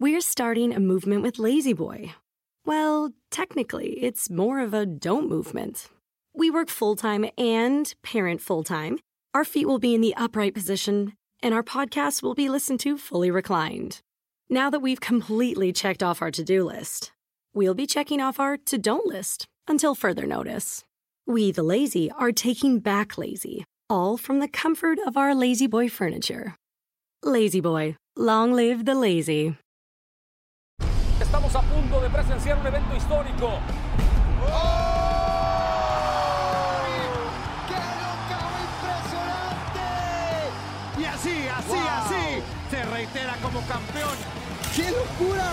We're starting a movement with Lazy Boy. Well, technically, it's more of a don't movement. We work full time and parent full time. Our feet will be in the upright position, and our podcast will be listened to fully reclined. Now that we've completely checked off our to do list, we'll be checking off our to don't list until further notice. We, the lazy, are taking back lazy, all from the comfort of our Lazy Boy furniture. Lazy Boy, long live the lazy. De presenciar un evento histórico. ¡Qué locao impresionante! Y así, así, Wow. así, se reitera como campeón. ¡Qué locura!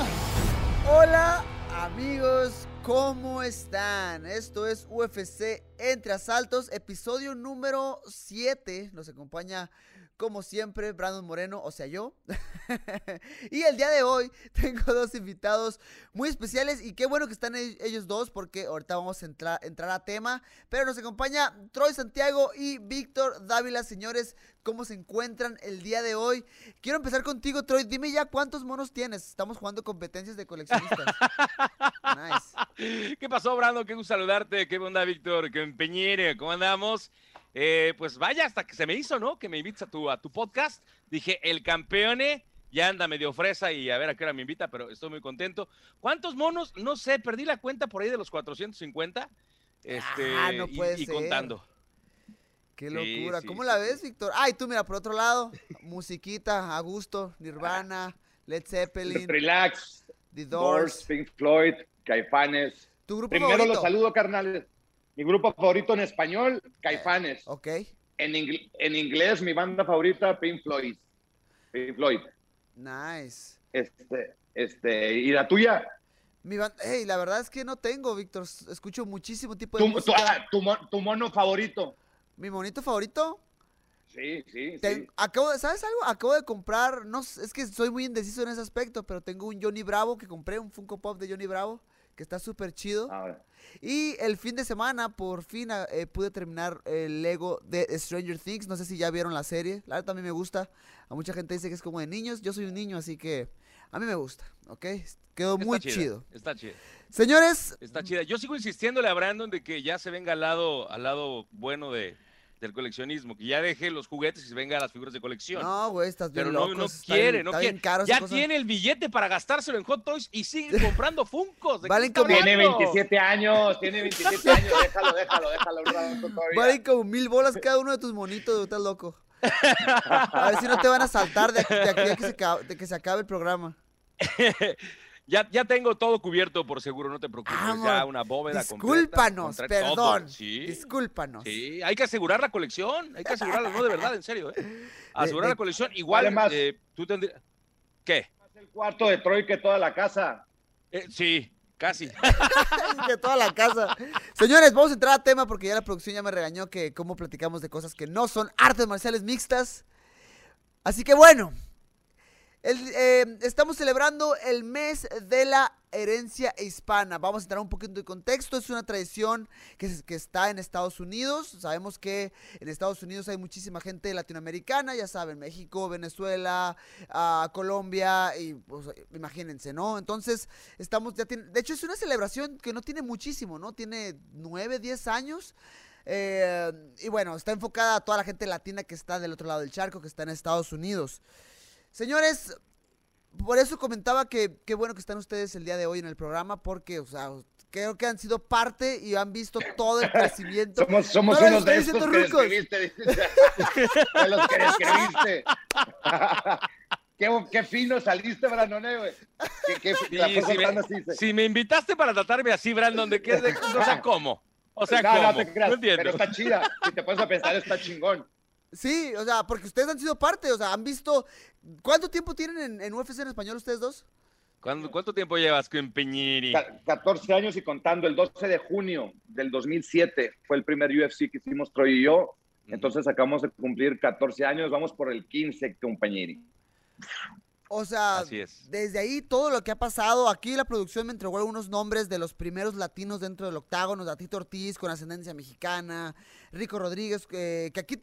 Hola amigos, ¿cómo están? Esto es UFC Entre Asaltos, episodio número 7. Nos acompaña como siempre Brandon Moreno, o sea yo. y el día de hoy tengo dos invitados muy especiales y qué bueno que están e- ellos dos porque ahorita vamos a entrar, entrar a tema. Pero nos acompaña Troy Santiago y Víctor Dávila, señores. ¿Cómo se encuentran el día de hoy? Quiero empezar contigo, Troy. Dime ya cuántos monos tienes. Estamos jugando competencias de coleccionistas. nice. ¿Qué pasó, Brando? Qué gusto saludarte. ¿Qué onda, Víctor? ¿Qué empeñere? ¿Cómo andamos? Eh, pues vaya, hasta que se me hizo, ¿no? Que me invites a tu, a tu podcast. Dije, el campeone ya anda medio fresa y a ver a qué hora me invita, pero estoy muy contento. ¿Cuántos monos? No sé, perdí la cuenta por ahí de los 450. Este, Ah, no y- puede y, ser. contando. Qué locura. sí, ¿Cómo sí, la sí. ves, Víctor? Ay, tú mira, por otro lado, musiquita, a gusto, Nirvana, Led Zeppelin, Relax, The Doors, Doors. Pink Floyd, Caifanes. ¿Tu grupo Primero favorito? los saludo, carnales. Mi grupo favorito en español, Caifanes. Ok. En, ingl- en inglés, mi banda favorita, Pink Floyd. Pink Floyd. Nice. Este, este, ¿y la tuya? Mi ban- Hey, la verdad es que no tengo, Víctor. Escucho muchísimo tipo de Tu, tu- música. ah, tu mon- tu mono favorito. Mi monito favorito. Sí, sí, Ten- sí. Acabo de, ¿sabes algo? Acabo de comprar, no sé, es que soy muy indeciso en ese aspecto, pero tengo un Johnny Bravo que compré, un Funko Pop de Johnny Bravo, que está súper chido. A ver. Y el fin de semana, por fin, ah, eh, pude terminar el Lego de Stranger Things. No sé si ya vieron la serie. La verdad también me gusta. A mucha gente dice que es como de niños. Yo soy un niño, así que a mí me gusta, ¿ok? Quedó Está muy chida, chido. Está chida. Señores, Está chida. Yo sigo insistiéndole a Brandon de que ya se venga al lado, al lado bueno de, del coleccionismo, que ya deje los juguetes y se venga a las figuras de colección. no, güey, estás bien Pero no, loco. no está quiere, bien- no quiere. ya tiene el billete para gastárselo en Hot Toys y sigue comprando Funcos. ¿De qué Valen como- Tiene hablando? 27 años, tiene 27 años. Déjalo, déjalo, déjalo. Valen como mil bolas cada uno de tus monitos, güey, estás loco. A ver si no te van a saltar de aquí, de aquí a que se, acabe, de que se acabe el programa. Ya, ya tengo todo cubierto por seguro, no te preocupes. Vamos, ya una bóveda completa, Discúlpanos, tra- perdón. Sí, Discúlpanos. sí, hay que asegurar la colección, hay que asegurarla, no de verdad, en serio. ¿eh? Asegurar de- la colección, igual Además- eh, tú tendrías... ¿Qué? Más el cuarto de Troy que toda la casa. Eh, sí, casi. que toda la casa. Señores, vamos a entrar a tema porque ya la producción ya me regañó que cómo platicamos de cosas que no son artes marciales mixtas. Así que bueno, el, eh, estamos celebrando el mes de la herencia hispana. Vamos a entrar un poquito de contexto. Es una tradición que, que está en Estados Unidos. Sabemos que en Estados Unidos hay muchísima gente latinoamericana, ya saben, México, Venezuela, ah, Colombia, y pues, imagínense, ¿no? Entonces, estamos, ya de hecho es una celebración que no tiene muchísimo, ¿no? Tiene 9, 10 años. Eh, y bueno, está enfocada a toda la gente latina que está del otro lado del charco, que está en Estados Unidos. Señores, por eso comentaba que qué bueno que están ustedes el día de hoy en el programa, porque, o sea, creo que han sido parte y han visto todo el crecimiento. Somos, somos No unos de estos que rucos. describiste. de los que describiste. qué, qué fino saliste, Brandon, eh, güey. Qué- qué- Sí, la cosa si, me, si invitaste para tratarme así, Brandon, ¿de qué? De- o sea, ¿cómo? O sea, no, ¿cómo? no te creas, entiendo. pero está chida. Si te pones a pensar, está chingón. Sí, o sea, porque ustedes han sido parte, o sea, han visto... ¿Cuánto tiempo tienen en, en UFC en español ustedes dos? ¿Cuánto, cuánto tiempo llevas con Peñiri? Ca- 14 años y contando, el 12 de junio del 2007 fue el primer UFC que hicimos Troy y yo. Entonces acabamos de cumplir 14 años, vamos por el 15, compañeri. O sea, Así es. desde ahí todo lo que ha pasado, aquí la producción me entregó algunos nombres de los primeros latinos dentro del octágono, Datito Ortiz con ascendencia mexicana, Rico Rodríguez, eh, que aquí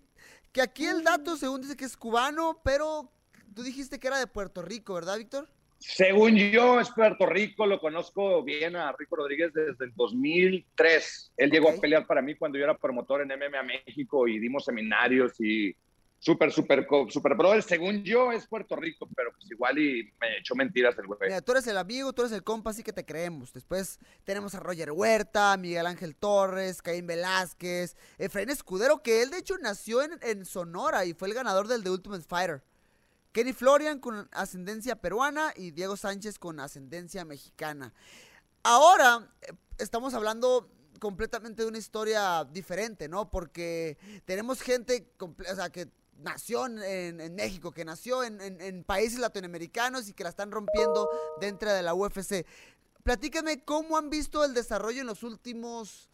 que aquí el dato según dice que es cubano, pero tú dijiste que era de Puerto Rico, ¿verdad, Víctor? Según yo, es Puerto Rico, lo conozco bien a Rico Rodríguez desde el 2003. Él llegó a pelear para mí cuando yo era promotor en MMA México y dimos seminarios y súper, co- súper brother. Según yo, es Puerto Rico, pero pues igual y me echó mentiras el güey. Mira, tú eres el amigo, tú eres el compa, así que te creemos. Después tenemos a Roger Huerta, Miguel Ángel Torres, Caín Velázquez, Efraín Escudero, que él de hecho nació en, en Sonora y fue el ganador del The Ultimate Fighter. Kenny Florian con ascendencia peruana y Diego Sánchez con ascendencia mexicana. Ahora eh, estamos hablando completamente de una historia diferente, ¿no? Porque tenemos gente o sea, que nació en, México, que nació en, en- en países latinoamericanos y que la están rompiendo dentro de la UFC. Platícame cómo han visto el desarrollo en los últimos,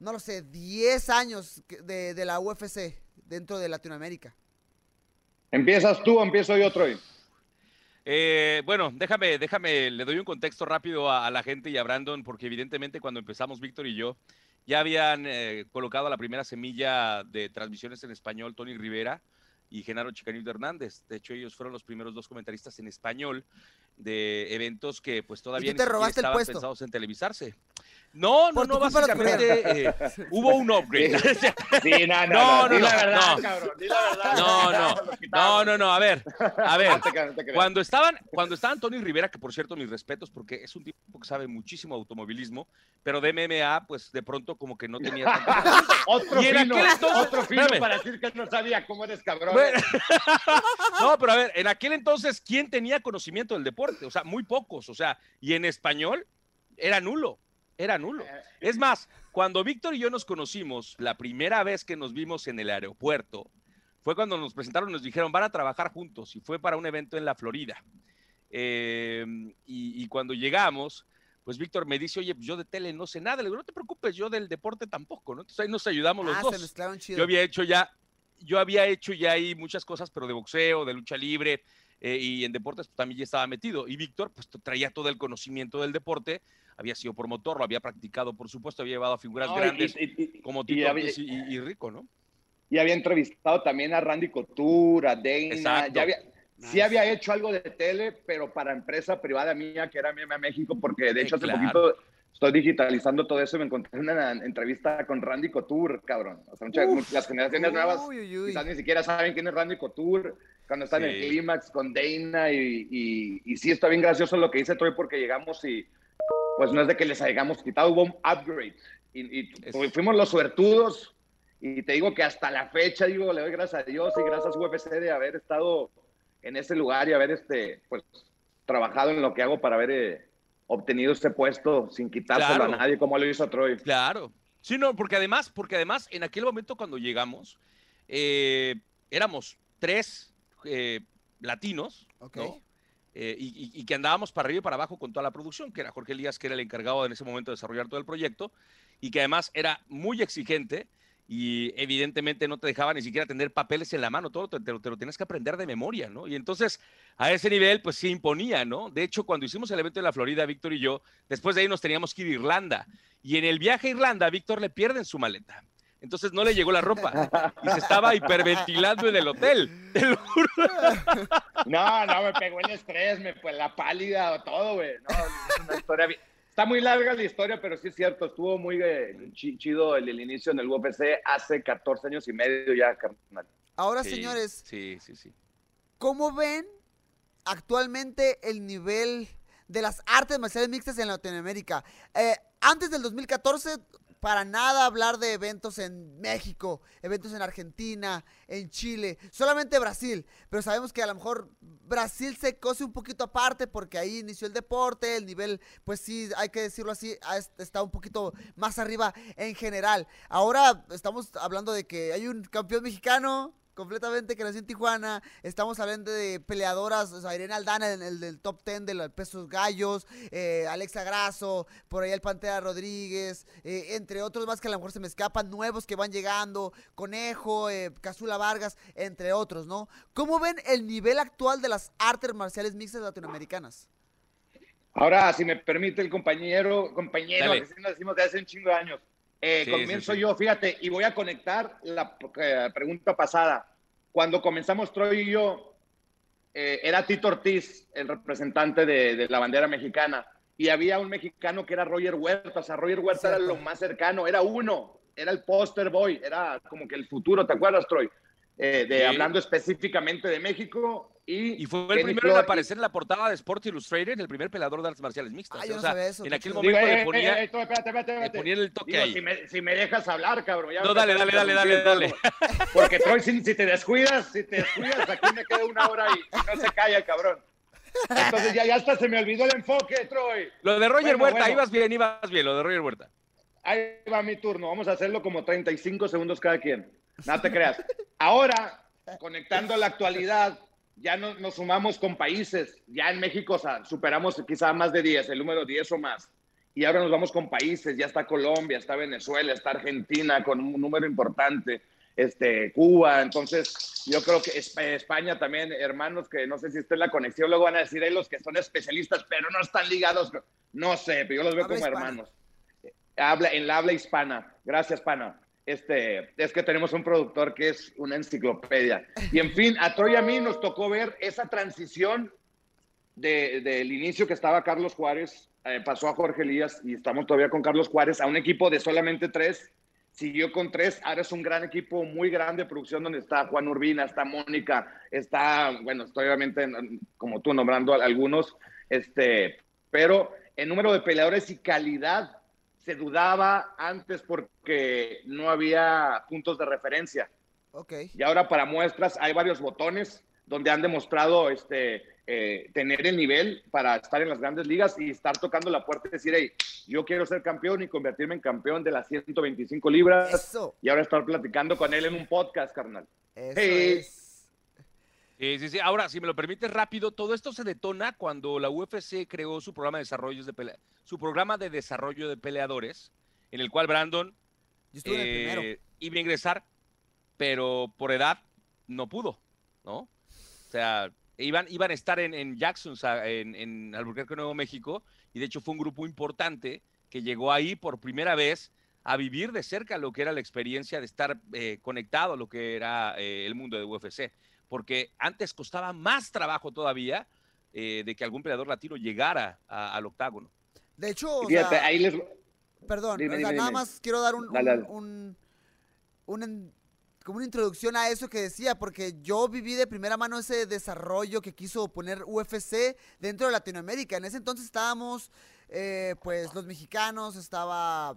no lo sé, 10 años de, de la UFC dentro de Latinoamérica. ¿Empiezas tú o empiezo yo, Troy? Eh, bueno, déjame, déjame, le doy un contexto rápido a, a la gente y a Brandon, porque evidentemente cuando empezamos Víctor y yo, ya habían eh, colocado la primera semilla de transmisiones en español Tony Rivera y Genaro Chicanito Hernández. De hecho, ellos fueron los primeros dos comentaristas en español de eventos que pues todavía tú te robaste el estaban puesto. pensados en televisarse. No, no, no, básicamente eh, hubo un upgrade. Sí, no, No, no, no, verdad, no. cabrón, la verdad. No, no, no, no, no, a ver, a ver. No no. Cuando estaban, cuando estaban Tony Rivera, que por cierto, mis respetos, porque es un tipo que sabe muchísimo de automovilismo, pero de MMA, pues de pronto como que no tenía tanto. Otro Y en fino, aquel entonces- otro fino espérame. para decir que no sabía cómo eres cabrón. Bueno, no, pero a ver, en aquel entonces, ¿quién tenía conocimiento del deporte? O sea, muy pocos, o sea, y en español era nulo, era nulo. Es más, cuando Víctor y yo nos conocimos, la primera vez que nos vimos en el aeropuerto, fue cuando nos presentaron, nos dijeron, van a trabajar juntos, y fue para un evento en la Florida. Eh, y, y cuando llegamos, pues Víctor me dice, oye, pues yo de tele no sé nada. Le digo, no te preocupes, yo del deporte tampoco, ¿no? Entonces ahí nos ayudamos los Ah, dos. se chido. Yo había hecho ya, yo había hecho ya ahí muchas cosas, pero de boxeo, de lucha libre eh, y en deportes pues, también ya estaba metido. Y Víctor pues traía todo el conocimiento del deporte, había sido promotor, lo había practicado, por supuesto, había llevado a figuras No, y- grandes y- y- como y Tito había- Ortiz y, y Rico, ¿no? Y había entrevistado también a Randy Couture, a Dana. Ya había, Nice. Sí había hecho algo de tele, pero para empresa privada mía, que era MMA México, porque de Sí, hecho hace claro. poquito estoy digitalizando todo eso y me encontré una entrevista con Randy Couture, cabrón. O sea, muchas- Uf. las generaciones nuevas Uy, uy, uy. quizás ni siquiera saben quién es Randy Couture, cuando está en el clímax con Dana y, y, y sí está bien gracioso lo que dice Troy porque llegamos y pues no es de que les hayamos quitado, hubo un upgrade y, y Es- fuimos los suertudos y te digo que hasta la fecha, digo, le doy gracias a Dios y gracias a UFC de haber estado en ese lugar y haber este, pues, trabajado en lo que hago para haber eh, obtenido ese puesto sin quitárselo Claro. a nadie como lo hizo Troy. Claro. Sí, no, porque además, porque además en aquel momento cuando llegamos, eh, éramos tres eh, latinos. ¿no? Eh, y, y- y que andábamos para arriba y para abajo con toda la producción, que era Jorge Elías, que era el encargado en ese momento de desarrollar todo el proyecto, y que además era muy exigente y evidentemente no te dejaba ni siquiera tener papeles en la mano, todo te, te lo, te lo tienes que aprender de memoria, ¿no? Y entonces a ese nivel pues sí imponía, ¿no? De hecho, cuando hicimos el evento en la Florida, Víctor y yo, después de ahí nos teníamos que ir a Irlanda, y en el viaje a Irlanda, Víctor le pierden su maleta. Entonces no le llegó la ropa y se estaba hiperventilando en el hotel. Te lo juro. No, no, me pegó el estrés, me fue la pálida, todo, güey. No, es una historia bien- Está muy larga la historia, pero sí es cierto, estuvo muy eh, chi- chido el, el inicio en el UFC hace 14 años y medio ya, carnal. Ahora, Sí, señores, Sí, sí, sí. ¿cómo ven actualmente el nivel de las artes marciales mixtas en Latinoamérica? Eh, antes del 2014, para nada hablar de eventos en México, eventos en Argentina, en Chile, solamente Brasil. Pero sabemos que a lo mejor Brasil se cose un poquito aparte porque ahí inició el deporte, el nivel, pues sí, hay que decirlo así, está un poquito más arriba en general. Ahora estamos hablando de que hay un campeón mexicano completamente que nació en Tijuana. Estamos hablando de peleadoras, o sea, Irene Aldana, en el del top 10 de los pesos gallos, eh, Alexa Grasso, por ahí el Pantera Rodríguez, eh, entre otros más que a lo mejor se me escapan, nuevos que van llegando, Conejo, eh, Casula Vargas, entre otros, ¿no? ¿Cómo ven el nivel actual de las artes marciales mixtas latinoamericanas? Ahora, si me permite el compañero, compañero, Dale. que sí nos decimos de hace un chingo de años. Eh, Sí, comienzo sí, sí. yo, fíjate, y voy a conectar la eh, pregunta pasada. Cuando comenzamos Troy y yo, eh, era Tito Ortiz, el representante de, de, la bandera mexicana, y había un mexicano que era Roger Huerta, o sea, Roger Huerta Cierto. era lo más cercano, era uno, era el poster boy, era como que el futuro, ¿te acuerdas, Troy? Eh, de, sí. Hablando específicamente de México. Y, y fue el primero en aparecer en la portada de Sport Illustrated, el primer peleador de artes marciales mixtas. Ah, yo o no sea, sabía eso, en aquel momento Digo, le, eh, ponía, eh, eh, espérate, espérate, espérate. le ponía el toque Digo, ahí. Si me, si me dejas hablar, cabrón. ya No, dale, dale, dale, dale, dale. Porque Troy, si, si te descuidas, si te descuidas, aquí me queda una hora y no se calla el cabrón. Entonces ya, ya hasta se me olvidó el enfoque, Troy. Lo de Roger Bueno, Huerta, bueno. ibas bien, ibas bien, lo de Roger Huerta. Ahí va mi turno. Vamos a hacerlo como 35 segundos cada quien. No te creas. Ahora, conectando a la actualidad, ya no, nos sumamos con países. Ya en México o sea, superamos quizá más de 10, el número 10 o más. Y ahora nos vamos con países. Ya está Colombia, está Venezuela, está Argentina con un número importante. Este, Cuba, entonces yo creo que Esp- España también, hermanos, que no sé si está en la conexión, luego van a decir ahí los que son especialistas, pero no están ligados, no sé, pero yo los veo Habla como hispana. hermanos habla en la habla hispana. Gracias, pana. Este, es que tenemos un productor que es una enciclopedia. Y en fin, a Troy y a mí nos tocó ver esa transición de- del inicio que estaba Carlos Juárez, eh, pasó a Jorge Elías y estamos todavía con Carlos Juárez, a un equipo de solamente tres, siguió con tres, ahora es un gran equipo, muy grande de producción donde está Juan Urbina, está Mónica, está, bueno, estoy obviamente como tú nombrando algunos, este, pero en número de peleadores y calidad se dudaba antes porque no había puntos de referencia. Ok. Y ahora para muestras hay varios botones donde han demostrado este, eh, tener el nivel para estar en las grandes ligas y estar tocando la puerta y decir, hey, yo quiero ser campeón y convertirme en campeón de las 125 libras. Eso. Y ahora estar platicando con él en un podcast, carnal. Eso Hey. es. Sí, sí, sí. Ahora, si me lo permites rápido, todo esto se detona cuando la UFC creó su programa de desarrollo de pelea- su programa de desarrollo de peleadores, en el cual Brandon eh, iba a ingresar, pero por edad no pudo, ¿no? O sea, iban, iban a estar en, en Jackson, en Albuquerque, Nuevo México, y de hecho fue un grupo importante que llegó ahí por primera vez a vivir de cerca lo que era la experiencia de estar eh, conectado a lo que era eh, el mundo de UFC, porque antes costaba más trabajo todavía eh, de que algún peleador latino llegara a- al octágono. De hecho, o Fíjate, sea, ahí les... perdón, dime, o sea, dime, nada dime. más quiero dar un, Dale, un- dale. un- un en- como una introducción a eso que decía, porque yo viví de primera mano ese desarrollo que quiso poner UFC dentro de Latinoamérica. En ese entonces estábamos, eh, pues, los mexicanos, estaba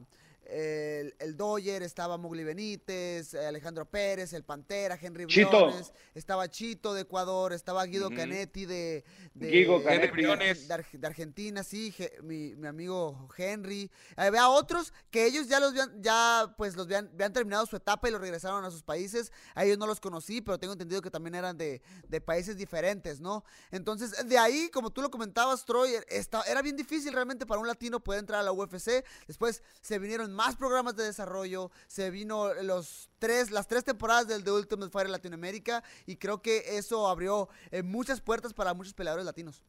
el, el Doyer, estaba Mugli Benítez, eh, Alejandro Pérez, el Pantera, Henry Chito. Briones, estaba Chito de Ecuador, estaba Guido. Canetti de, de, Guido de- Canetti. de- Briones. de Arge- de Argentina, sí, Je- mi, mi amigo Henry. Había otros que ellos ya los habían, ya pues los habían, habían terminado su etapa y los regresaron a sus países. A ellos no los conocí, pero tengo entendido que también eran de, de países diferentes, ¿no? Entonces, de ahí, como tú lo comentabas, Troy, esta- era bien difícil realmente para un latino poder entrar a la UFC. Después se vinieron más programas de desarrollo, se vino los tres, las tres temporadas del The Ultimate Fighter Latinoamérica y creo que eso abrió eh, muchas puertas para muchos peleadores latinos.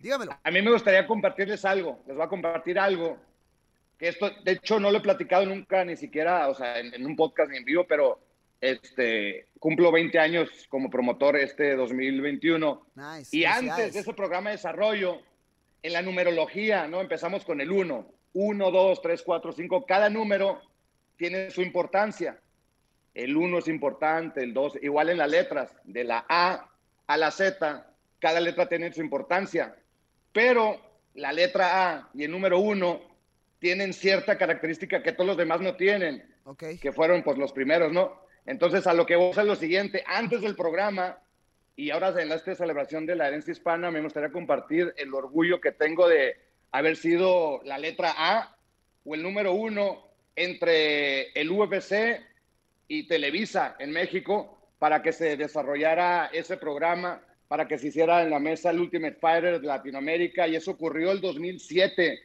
Dígamelo. A mí me gustaría compartirles algo. Les voy a compartir algo. Que esto, de hecho, no lo he platicado nunca, ni siquiera, o sea, en, en un podcast ni en vivo, pero este, cumplo 20 años como promotor este 2021. Nice. Y antes de ese programa de desarrollo, en la numerología, ¿no? Empezamos con el 1. 1, 2, 3, 4, 5. Cada número tiene su importancia. El 1 es importante, el 2, igual en las letras, de la A a la Z, cada letra tiene su importancia. Pero la letra A y el número 1 tienen cierta característica que todos los demás no tienen Ok. que fueron pues los primeros, ¿no? Entonces a lo que vos es lo siguiente, antes del programa y ahora en esta celebración de la herencia hispana me gustaría compartir el orgullo que tengo de haber sido la letra A o el número uno entre el UFC y Televisa en México para que se desarrollara ese programa, para que se hiciera en la mesa el Ultimate Fighter de Latinoamérica. Y eso ocurrió el 2007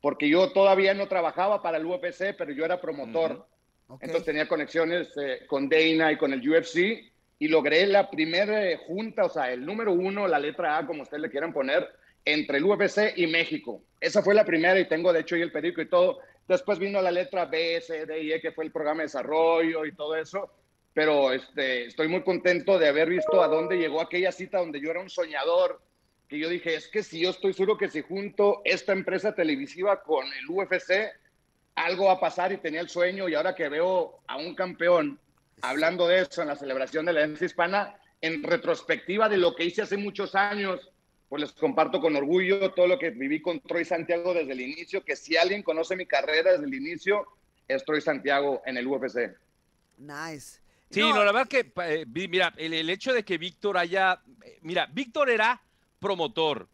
porque yo todavía no trabajaba para el UFC, pero yo era promotor. Entonces tenía conexiones eh, con Dana y con el UFC y logré la primera eh, junta, o sea, el número uno, la letra A, como ustedes le quieran poner, entre el UFC y México. Esa fue la primera y tengo de hecho ahí el periódico y todo. Después vino la letra B, C, D y E, que fue el programa de desarrollo y todo eso. pero este, estoy muy contento de haber visto a dónde llegó aquella cita donde yo era un soñador, que yo dije, es que si yo estoy seguro que si junto esta empresa televisiva con el UFC, algo va a pasar y tenía el sueño y ahora que veo a un campeón hablando de eso en la celebración de la herencia hispana, en retrospectiva de lo que hice hace muchos años, pues les comparto con orgullo todo lo que viví con Troy Santiago desde el inicio, que si alguien conoce mi carrera desde el inicio, es Troy Santiago en el UFC. Nice. Sí, no, la verdad que, eh, mira, el, el, hecho de que Víctor haya, eh, mira, Víctor era promotor,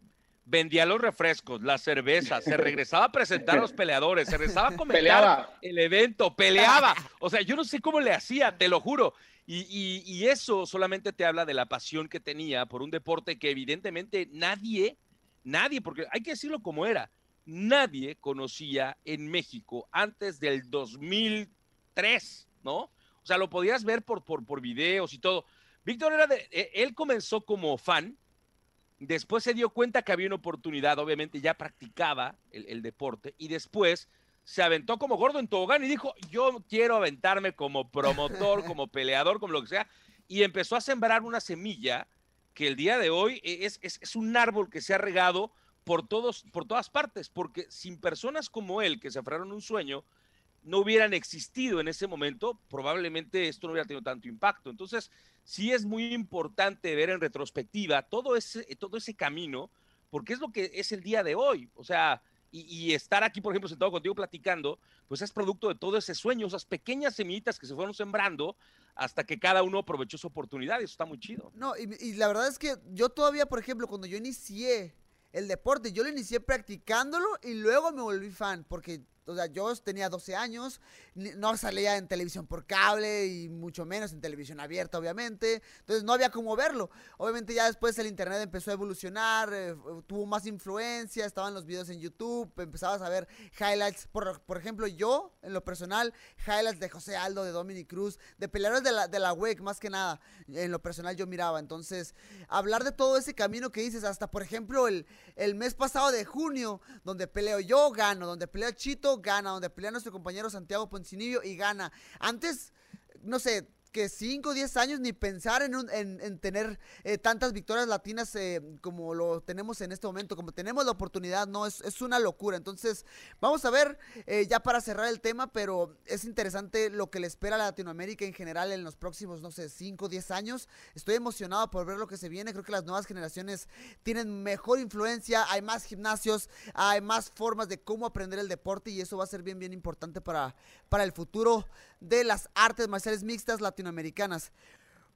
vendía los refrescos, la cerveza, se regresaba a presentar a los peleadores, se regresaba a comentar Peleaba. el evento, peleaba. O sea, yo no sé cómo le hacía, te lo juro. Y, eso solamente te habla de la pasión que tenía por un deporte que evidentemente nadie, nadie, porque hay que decirlo como era, nadie conocía en México antes del 2003, ¿no? O sea, lo podías ver por, por, por videos y todo. Víctor era de, eh, él comenzó como fan, después se dio cuenta que había una oportunidad, obviamente ya practicaba el deporte, y después se aventó como gordo en tobogán y dijo, yo quiero aventarme como promotor, como peleador, como lo que sea, y empezó a sembrar una semilla que el día de hoy e, es, es, es un árbol que se ha regado por, todos, por todas partes, porque sin personas como él que se aferraron a un sueño, no hubieran existido en ese momento, probablemente esto no hubiera tenido tanto impacto. Entonces, sí es muy importante ver en retrospectiva todo ese, todo ese camino, porque es lo que es el día de hoy. O sea, y, estar aquí, por ejemplo, sentado contigo platicando, pues es producto de todo ese sueño, esas pequeñas semillitas que se fueron sembrando hasta que cada uno aprovechó su oportunidad. Y eso está muy chido. No, y, y la verdad es que yo todavía, por ejemplo, cuando yo inicié el deporte, yo lo inicié practicándolo y luego me volví fan, porque, o sea, yo tenía 12 años, no salía en televisión por cable y mucho menos en televisión abierta, obviamente, entonces no había cómo verlo. Obviamente ya después el internet empezó a evolucionar, eh, tuvo más influencia, estaban los videos en YouTube, empezabas a ver highlights, por, por ejemplo, yo, en lo personal, highlights de José Aldo, de Dominic Cruz, de peleadores de la, de la WEC, más que nada, en lo personal yo miraba. Entonces, hablar de todo ese camino que dices, hasta por ejemplo el, el mes pasado de junio, donde peleo yo, gano, donde pelea Chito, gana, donde pelea nuestro compañero Santiago Poncinibio y gana. Antes, no sé, que 5 o 10 años ni pensar en, un- en, en tener eh, tantas victorias latinas eh, como lo tenemos en este momento, como tenemos la oportunidad, no, es, es una locura. Entonces, vamos a ver, eh, ya para cerrar el tema, pero es interesante lo que le espera a Latinoamérica en general en los próximos, no sé, 5 o 10 años. Estoy emocionado por ver lo que se viene, creo que las nuevas generaciones tienen mejor influencia, hay más gimnasios, hay más formas de cómo aprender el deporte y eso va a ser bien, bien importante para, para el futuro de las artes marciales mixtas latinoamericanas.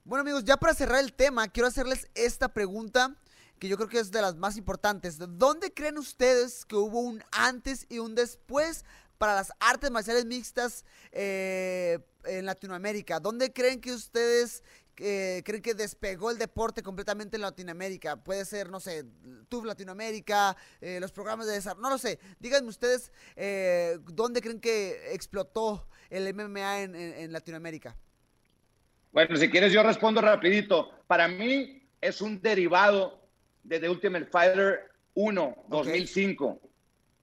Bueno amigos, ya para cerrar el tema, quiero hacerles esta pregunta que yo creo que es de las más importantes. ¿Dónde creen ustedes que hubo un antes y un después para las artes marciales mixtas eh, en Latinoamérica? ¿Dónde creen que ustedes eh, creen que despegó el deporte completamente en Latinoamérica? Puede ser, no sé, TUF Latinoamérica, eh, los programas de desarrollo, no lo sé. Díganme ustedes dónde creen que explotó el MMA en, en- en Latinoamérica. Bueno, si quieres yo respondo rapidito. Para mí es un derivado de The Ultimate Fighter 1, 2005,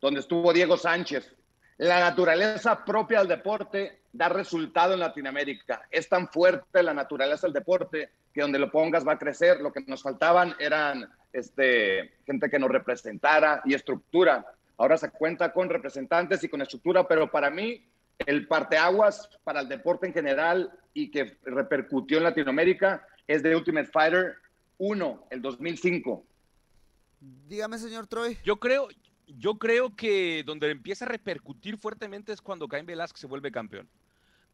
donde estuvo Diego Sánchez. La naturaleza propia del deporte da resultado en Latinoamérica. Es tan fuerte la naturaleza del deporte que donde lo pongas va a crecer. Lo que nos faltaban eran este, gente que nos representara y estructura. Ahora se cuenta con representantes y con estructura, pero para mí el parteaguas para el deporte en general y que repercutió en Latinoamérica es The Ultimate Fighter 1, el 2005. Dígame, señor Troy. Yo creo, yo creo que donde empieza a repercutir fuertemente es cuando Caín Velázquez se vuelve campeón.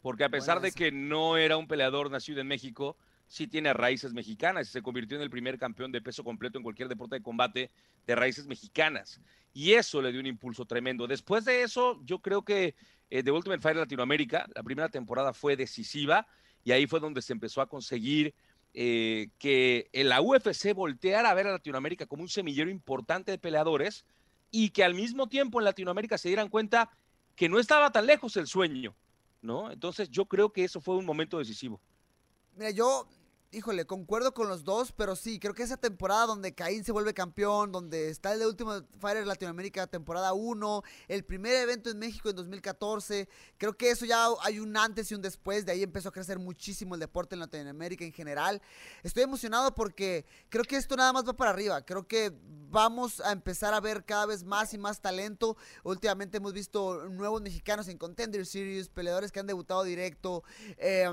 Porque a pesar de que no era un peleador nacido en México, sí tiene raíces mexicanas y se convirtió en el primer campeón de peso completo en cualquier deporte de combate de raíces mexicanas. Y eso le dio un impulso tremendo. Después de eso, yo creo que eh, The Ultimate Fighter Latinoamérica, la primera temporada fue decisiva y ahí fue donde se empezó a conseguir eh, que la UFC volteara a ver a Latinoamérica como un semillero importante de peleadores y que al mismo tiempo en Latinoamérica se dieran cuenta que no estaba tan lejos el sueño, ¿no? Entonces yo creo que eso fue un momento decisivo. Mira, yo híjole, concuerdo con los dos, pero sí, creo que esa temporada donde Caín se vuelve campeón, donde está el de Último Fighter Latinoamérica temporada 1, el primer evento en México en 2014, creo que eso ya hay un antes y un después, de ahí empezó a crecer muchísimo el deporte en Latinoamérica en general. Estoy emocionado porque creo que esto nada más va para arriba, creo que vamos a empezar a ver cada vez más y más talento. Últimamente hemos visto nuevos mexicanos en Contender Series, peleadores que han debutado directo. Eh,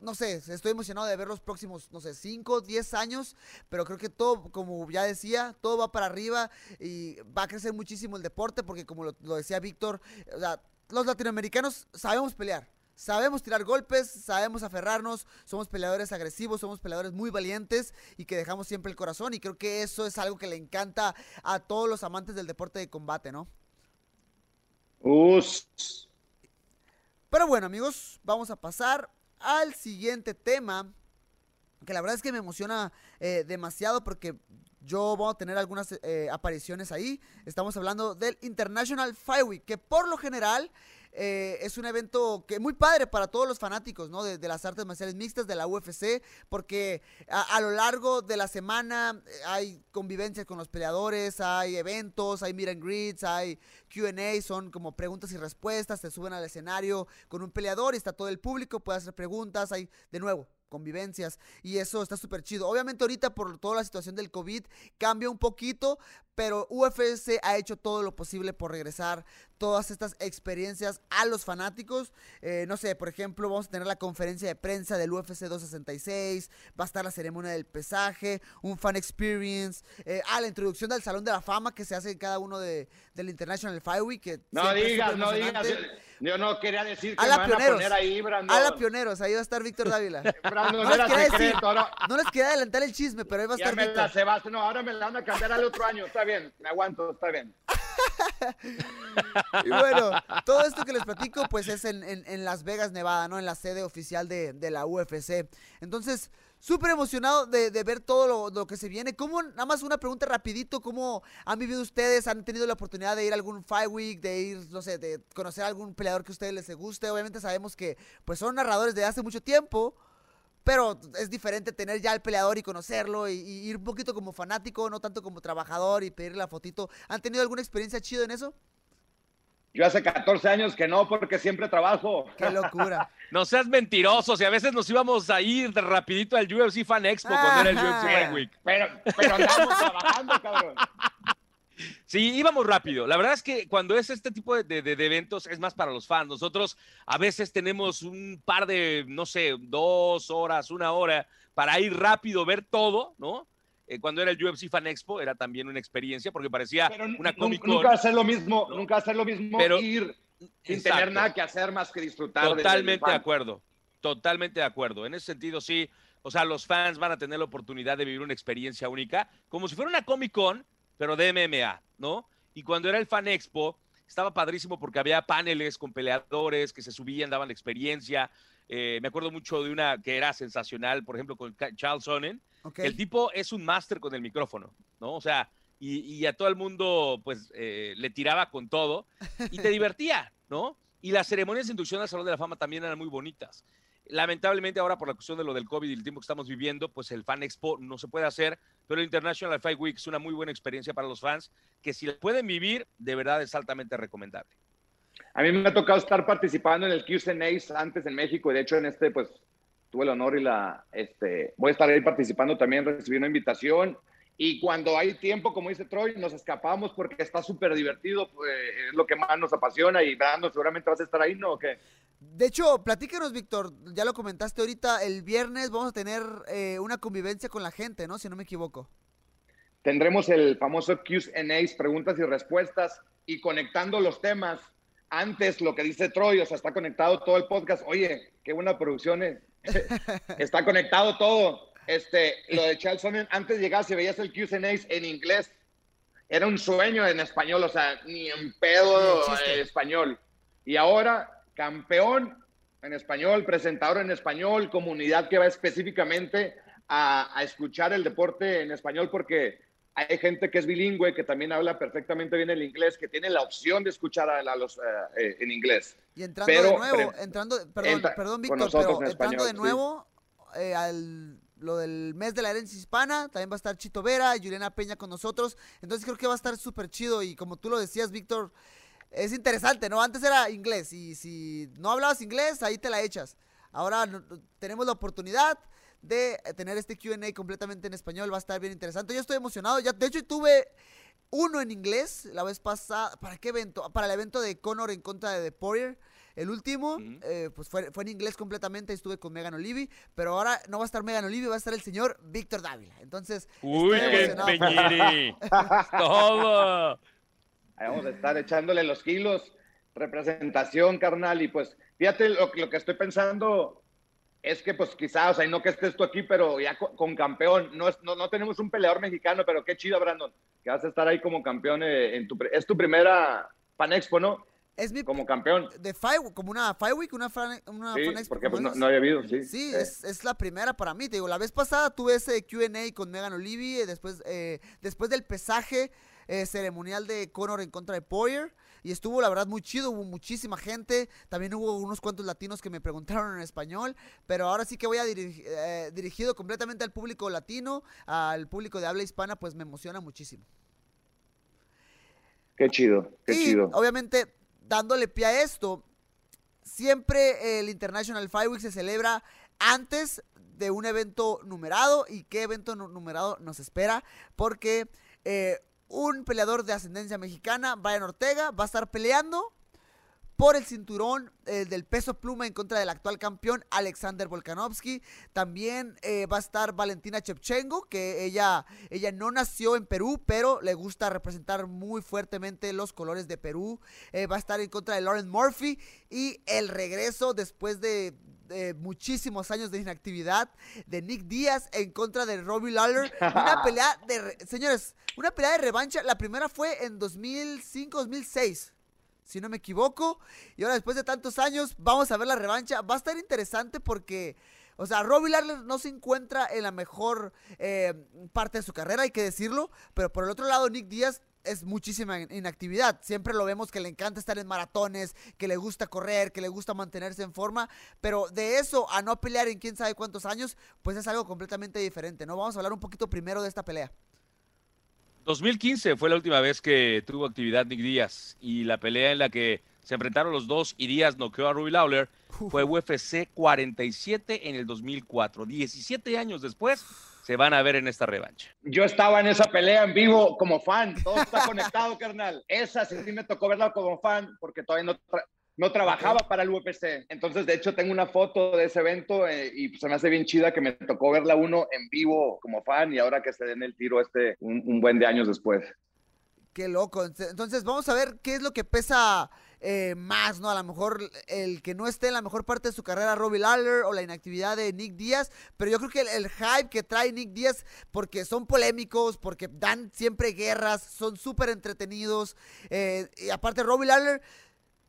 no sé, estoy emocionado de ver los próximos, no sé, 5, 10 años, pero creo que todo, como ya decía, todo va para arriba y va a crecer muchísimo el deporte porque como lo, decía Víctor, o sea, los latinoamericanos sabemos pelear. Sabemos tirar golpes, sabemos aferrarnos, somos peleadores agresivos, somos peleadores muy valientes y que dejamos siempre el corazón y creo que eso es algo que le encanta a todos los amantes del deporte de combate, ¿no? Pero bueno amigos, vamos a pasar al siguiente tema, que la verdad es que me emociona eh, demasiado porque yo voy a tener algunas eh, apariciones ahí. Estamos hablando del International Fight Week, que por lo general eh, es un evento que muy padre para todos los fanáticos, ¿no? De, las artes marciales mixtas, de la UFC, porque a, lo largo de la semana eh, hay convivencia con los peleadores, hay eventos, hay meet and hay Q&A, son como preguntas y respuestas, te suben al escenario con un peleador y está todo el público, puede hacer preguntas, hay de nuevo convivencias y eso está súper chido. Obviamente ahorita por toda la situación del COVID cambia un poquito, pero UFC ha hecho todo lo posible por regresar todas estas experiencias a los fanáticos. Eh, no sé, por ejemplo, vamos a tener la conferencia de prensa del UFC 266, va a estar la ceremonia del pesaje, un fan experience, eh, ah, la introducción del Salón de la Fama que se hace en cada uno de, del International Fight Week. Que no digas, no digas. Yo no quería decir que a me van a poner ahí, Brandon. A la pioneros, ahí va a estar Víctor Dávila. Brandon, no, decir, no les quería adelantar el chisme, pero ahí va a estar Víctor. no, ahora me la van a cambiar al otro año. Está bien, me aguanto, está bien. y bueno, todo esto que les platico, pues es en, en, Las Vegas, Nevada, ¿no? En la sede oficial de, de la UFC. Entonces, súper emocionado de, de, ver todo lo, lo, que se viene. ¿Cómo, nada más una pregunta rapidito, cómo han vivido ustedes? ¿Han tenido la oportunidad de ir a algún Fight Week, de ir, no sé, de conocer a algún peleador que a ustedes les guste? Obviamente sabemos que pues son narradores de hace mucho tiempo, pero es diferente tener ya al peleador y conocerlo y, ir un poquito como fanático, no tanto como trabajador y pedirle la fotito. ¿Han tenido alguna experiencia chido en eso? Yo hace 14 años que no, porque siempre trabajo. Qué locura. no seas mentirosos y a veces nos íbamos a ir rapidito al UFC Fan Expo cuando era el UFC Fan Week. Pero, pero andamos trabajando, cabrón. Sí, íbamos rápido. La verdad es que cuando es este tipo de, eventos es más para los fans. Nosotros a veces tenemos un par de, no sé, dos horas, una hora para ir rápido, ver todo, ¿no? Eh, cuando era el UFC Fan Expo era también una experiencia porque parecía una Comic Nunca hacer lo mismo, nunca hacer lo mismo, pero, ir sin tener nada que hacer más que disfrutar. Totalmente de acuerdo, totalmente de acuerdo. En ese sentido, sí. O sea, los fans van a tener la oportunidad de vivir una experiencia única, como si fuera una Comic Con, pero de MMA, ¿no? Y cuando era el Fan Expo, estaba padrísimo porque había paneles con peleadores que se subían, daban la experiencia. Eh, me acuerdo mucho de una que era sensacional, por ejemplo, con Charles Sonnen. El tipo es un máster con el micrófono, ¿no? O sea, y, a todo el mundo, pues, eh, le tiraba con todo y te divertía, ¿no? Y las ceremonias de inducción al Salón de la Fama también eran muy bonitas. Lamentablemente ahora por la cuestión de lo del COVID y el tiempo que estamos viviendo, pues el Fan Expo no se puede hacer, pero el International Fight Week es una muy buena experiencia para los fans que si la pueden vivir, de verdad es altamente recomendable. A mí me ha tocado estar participando en el QCNAs antes en México y de hecho en este pues tuve el honor y la, este, voy a estar ahí participando también, recibí una invitación y cuando hay tiempo, como dice Troy, nos escapamos porque está súper divertido, pues, es lo que más nos apasiona y Brando, seguramente vas a estar ahí, ¿no? ¿O qué? De hecho, platícanos, Víctor, ya lo comentaste ahorita, el viernes vamos a tener eh, una convivencia con la gente, ¿no? Si no me equivoco. Tendremos el famoso Q&A, preguntas y respuestas, y conectando los temas. Antes, lo que dice Troy, o sea, está conectado todo el podcast. Oye, qué buena producción, eh. está conectado todo. Este, lo de Charles antes llegabas y veías el Q&A en inglés. Era un sueño en español, o sea, ni en pedo español. Y ahora campeón en español, presentador en español, comunidad que va específicamente a, escuchar el deporte en español porque hay gente que es bilingüe, que también habla perfectamente bien el inglés, que tiene la opción de escuchar a, los, eh, eh, en inglés. Y entrando de nuevo, entrando, perdón, perdón Víctor, pero entrando de nuevo eh, al lo del mes de la herencia hispana. También va a estar Chito Vera Juliana Peña con nosotros. Entonces creo que va a estar súper chido. Y como tú lo decías, Víctor, es interesante, ¿no? Antes era inglés y si no hablabas inglés, ahí te la echas. Ahora no- tenemos la oportunidad de tener este QA completamente en español. Va a estar bien interesante. Yo estoy emocionado. Ya, de hecho, tuve uno en inglés la vez pasada. ¿Para qué evento? Para el evento de Conor en contra de The Poirier. El último, eh, pues fue, fue en inglés completamente. Estuve con Megan Olivi. Pero ahora no va a estar Megan Olivi, va a estar el señor Víctor Dávila. Entonces, Uy, qué. Todo. Ahí vamos a estar echándole los kilos, representación, carnal. Y pues, fíjate, lo, lo que estoy pensando es que, pues, quizás, o sea, no que estés tú aquí, pero ya con, con campeón. No, es- no, no tenemos un peleador mexicano, pero qué chido, Brandon, que vas a estar ahí como campeón eh, en tu... Es tu primera Pan Expo, ¿no? Es mi Como campeón. de Five, como una Five Week, una fan, una Sí, Fan porque pues, no, no había habido, sí. Sí, Eh, es, es la primera para mí. Te digo, la vez pasada tuve ese QA con Megan Olivi. eh, Después, eh, después del pesaje eh, ceremonial de Conor en contra de Poirier. Y estuvo, la verdad, muy chido. Hubo muchísima gente. También hubo unos cuantos latinos que me preguntaron en español. Pero ahora sí que voy a dirigi- eh, dirigido completamente al público latino, al público de habla hispana, pues me emociona muchísimo. Qué chido, qué y chido. obviamente, dándole pie a esto, siempre el International Five Week se celebra antes de un evento numerado. ¿Y qué evento nu- numerado nos espera? Porque eh, un peleador de ascendencia mexicana, Brian Ortega, va a estar peleando por el cinturón eh, del peso pluma en contra del actual campeón Alexander Volkanovski. También eh, va a estar Valentina Chepchengo, que ella, ella no nació en Perú, pero le gusta representar muy fuertemente los colores de Perú. Eh, va a estar en contra de Lauren Murphy y el regreso después de, muchísimos años de inactividad de Nick Díaz en contra de Robbie Lawler. Una pelea de... re- Señores, una pelea de revancha. La primera fue en 2005-2006 si no me equivoco. Y ahora después de tantos años, vamos a ver la revancha. Va a estar interesante porque, o sea, Robbie Lawler no se encuentra en la mejor eh, parte de su carrera, hay que decirlo. Pero por el otro lado, Nick Díaz es muchísima in- inactividad. Siempre lo vemos que le encanta estar en maratones, que le gusta correr, que le gusta mantenerse en forma. Pero de eso a no pelear en quién sabe cuántos años, pues es algo completamente diferente, ¿no? Vamos a hablar un poquito primero de esta pelea. 2015 fue la última vez que tuvo actividad Nick Díaz y la pelea en la que se enfrentaron los dos y Díaz noqueó a Ruby Lawler fue UFC 47 en el 2004. 17 años después se van a ver en esta revancha. Yo estaba en esa pelea en vivo como fan, todo está conectado, carnal. Esa sí me tocó verla como fan porque todavía no, tra- no trabajaba para el UFC. Entonces, de hecho, tengo una foto de ese evento eh, y se me hace bien chida que me tocó verla uno en vivo como fan y ahora que se den el tiro este un, un buen de años después. Qué loco. Ent- Entonces vamos a ver qué es lo que pesa eh, más, ¿no? A lo mejor el que no esté en la mejor parte de su carrera, Robbie Lawler, o la inactividad de Nick Díaz. Pero yo creo que el, hype que trae Nick Díaz, porque son polémicos, porque dan siempre guerras, son súper entretenidos. eh, y aparte, Robbie Lawler,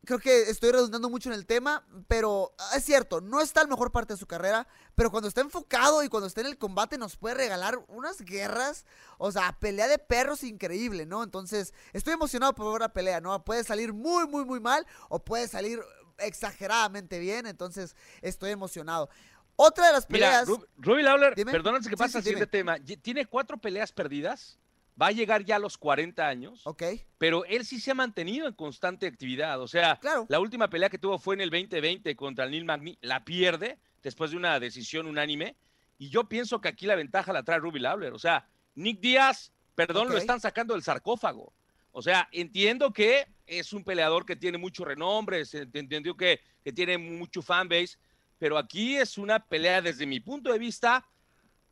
creo que estoy redundando mucho en el tema, pero ah, es cierto, no está la mejor parte de su carrera, pero cuando está enfocado y cuando está en el combate nos puede regalar unas guerras, o sea, pelea de perros increíble, ¿no? Entonces, estoy emocionado por ver la pelea, ¿no? Puede salir muy, muy, muy mal o puede salir exageradamente bien, entonces estoy emocionado. Otra de las Mira, peleas... Ru- Ruby Lawler, Dime. perdón antes que Sí, pase sí, al siguiente dime. tema, tiene cuatro peleas perdidas, va a llegar ya a los 40 años, Ok, pero él sí se ha mantenido en constante actividad. O sea, Claro. la última pelea que tuvo fue en el 2020 contra el Neil Magny, la pierde después de una decisión unánime. Y yo pienso que aquí la ventaja la trae Ruby Lawler. O sea, Nick Díaz, perdón, lo están sacando del sarcófago. O sea, entiendo que es un peleador que tiene mucho renombre, se entendió que, que tiene mucho fanbase, pero aquí es una pelea desde mi punto de vista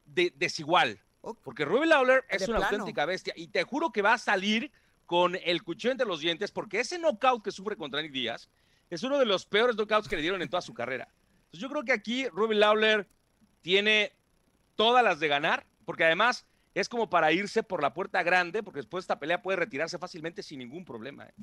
de- desigual. Porque Ruby Lawler es De una plano. auténtica bestia y te juro que va a salir con el cuchillo entre los dientes porque ese knockout que sufre contra Nick Díaz es uno de los peores knockouts que le dieron en toda su carrera. Entonces yo creo que aquí Ruby Lawler tiene todas las de ganar porque además es como para irse por la puerta grande porque después de esta pelea puede retirarse fácilmente sin ningún problema. ¿eh?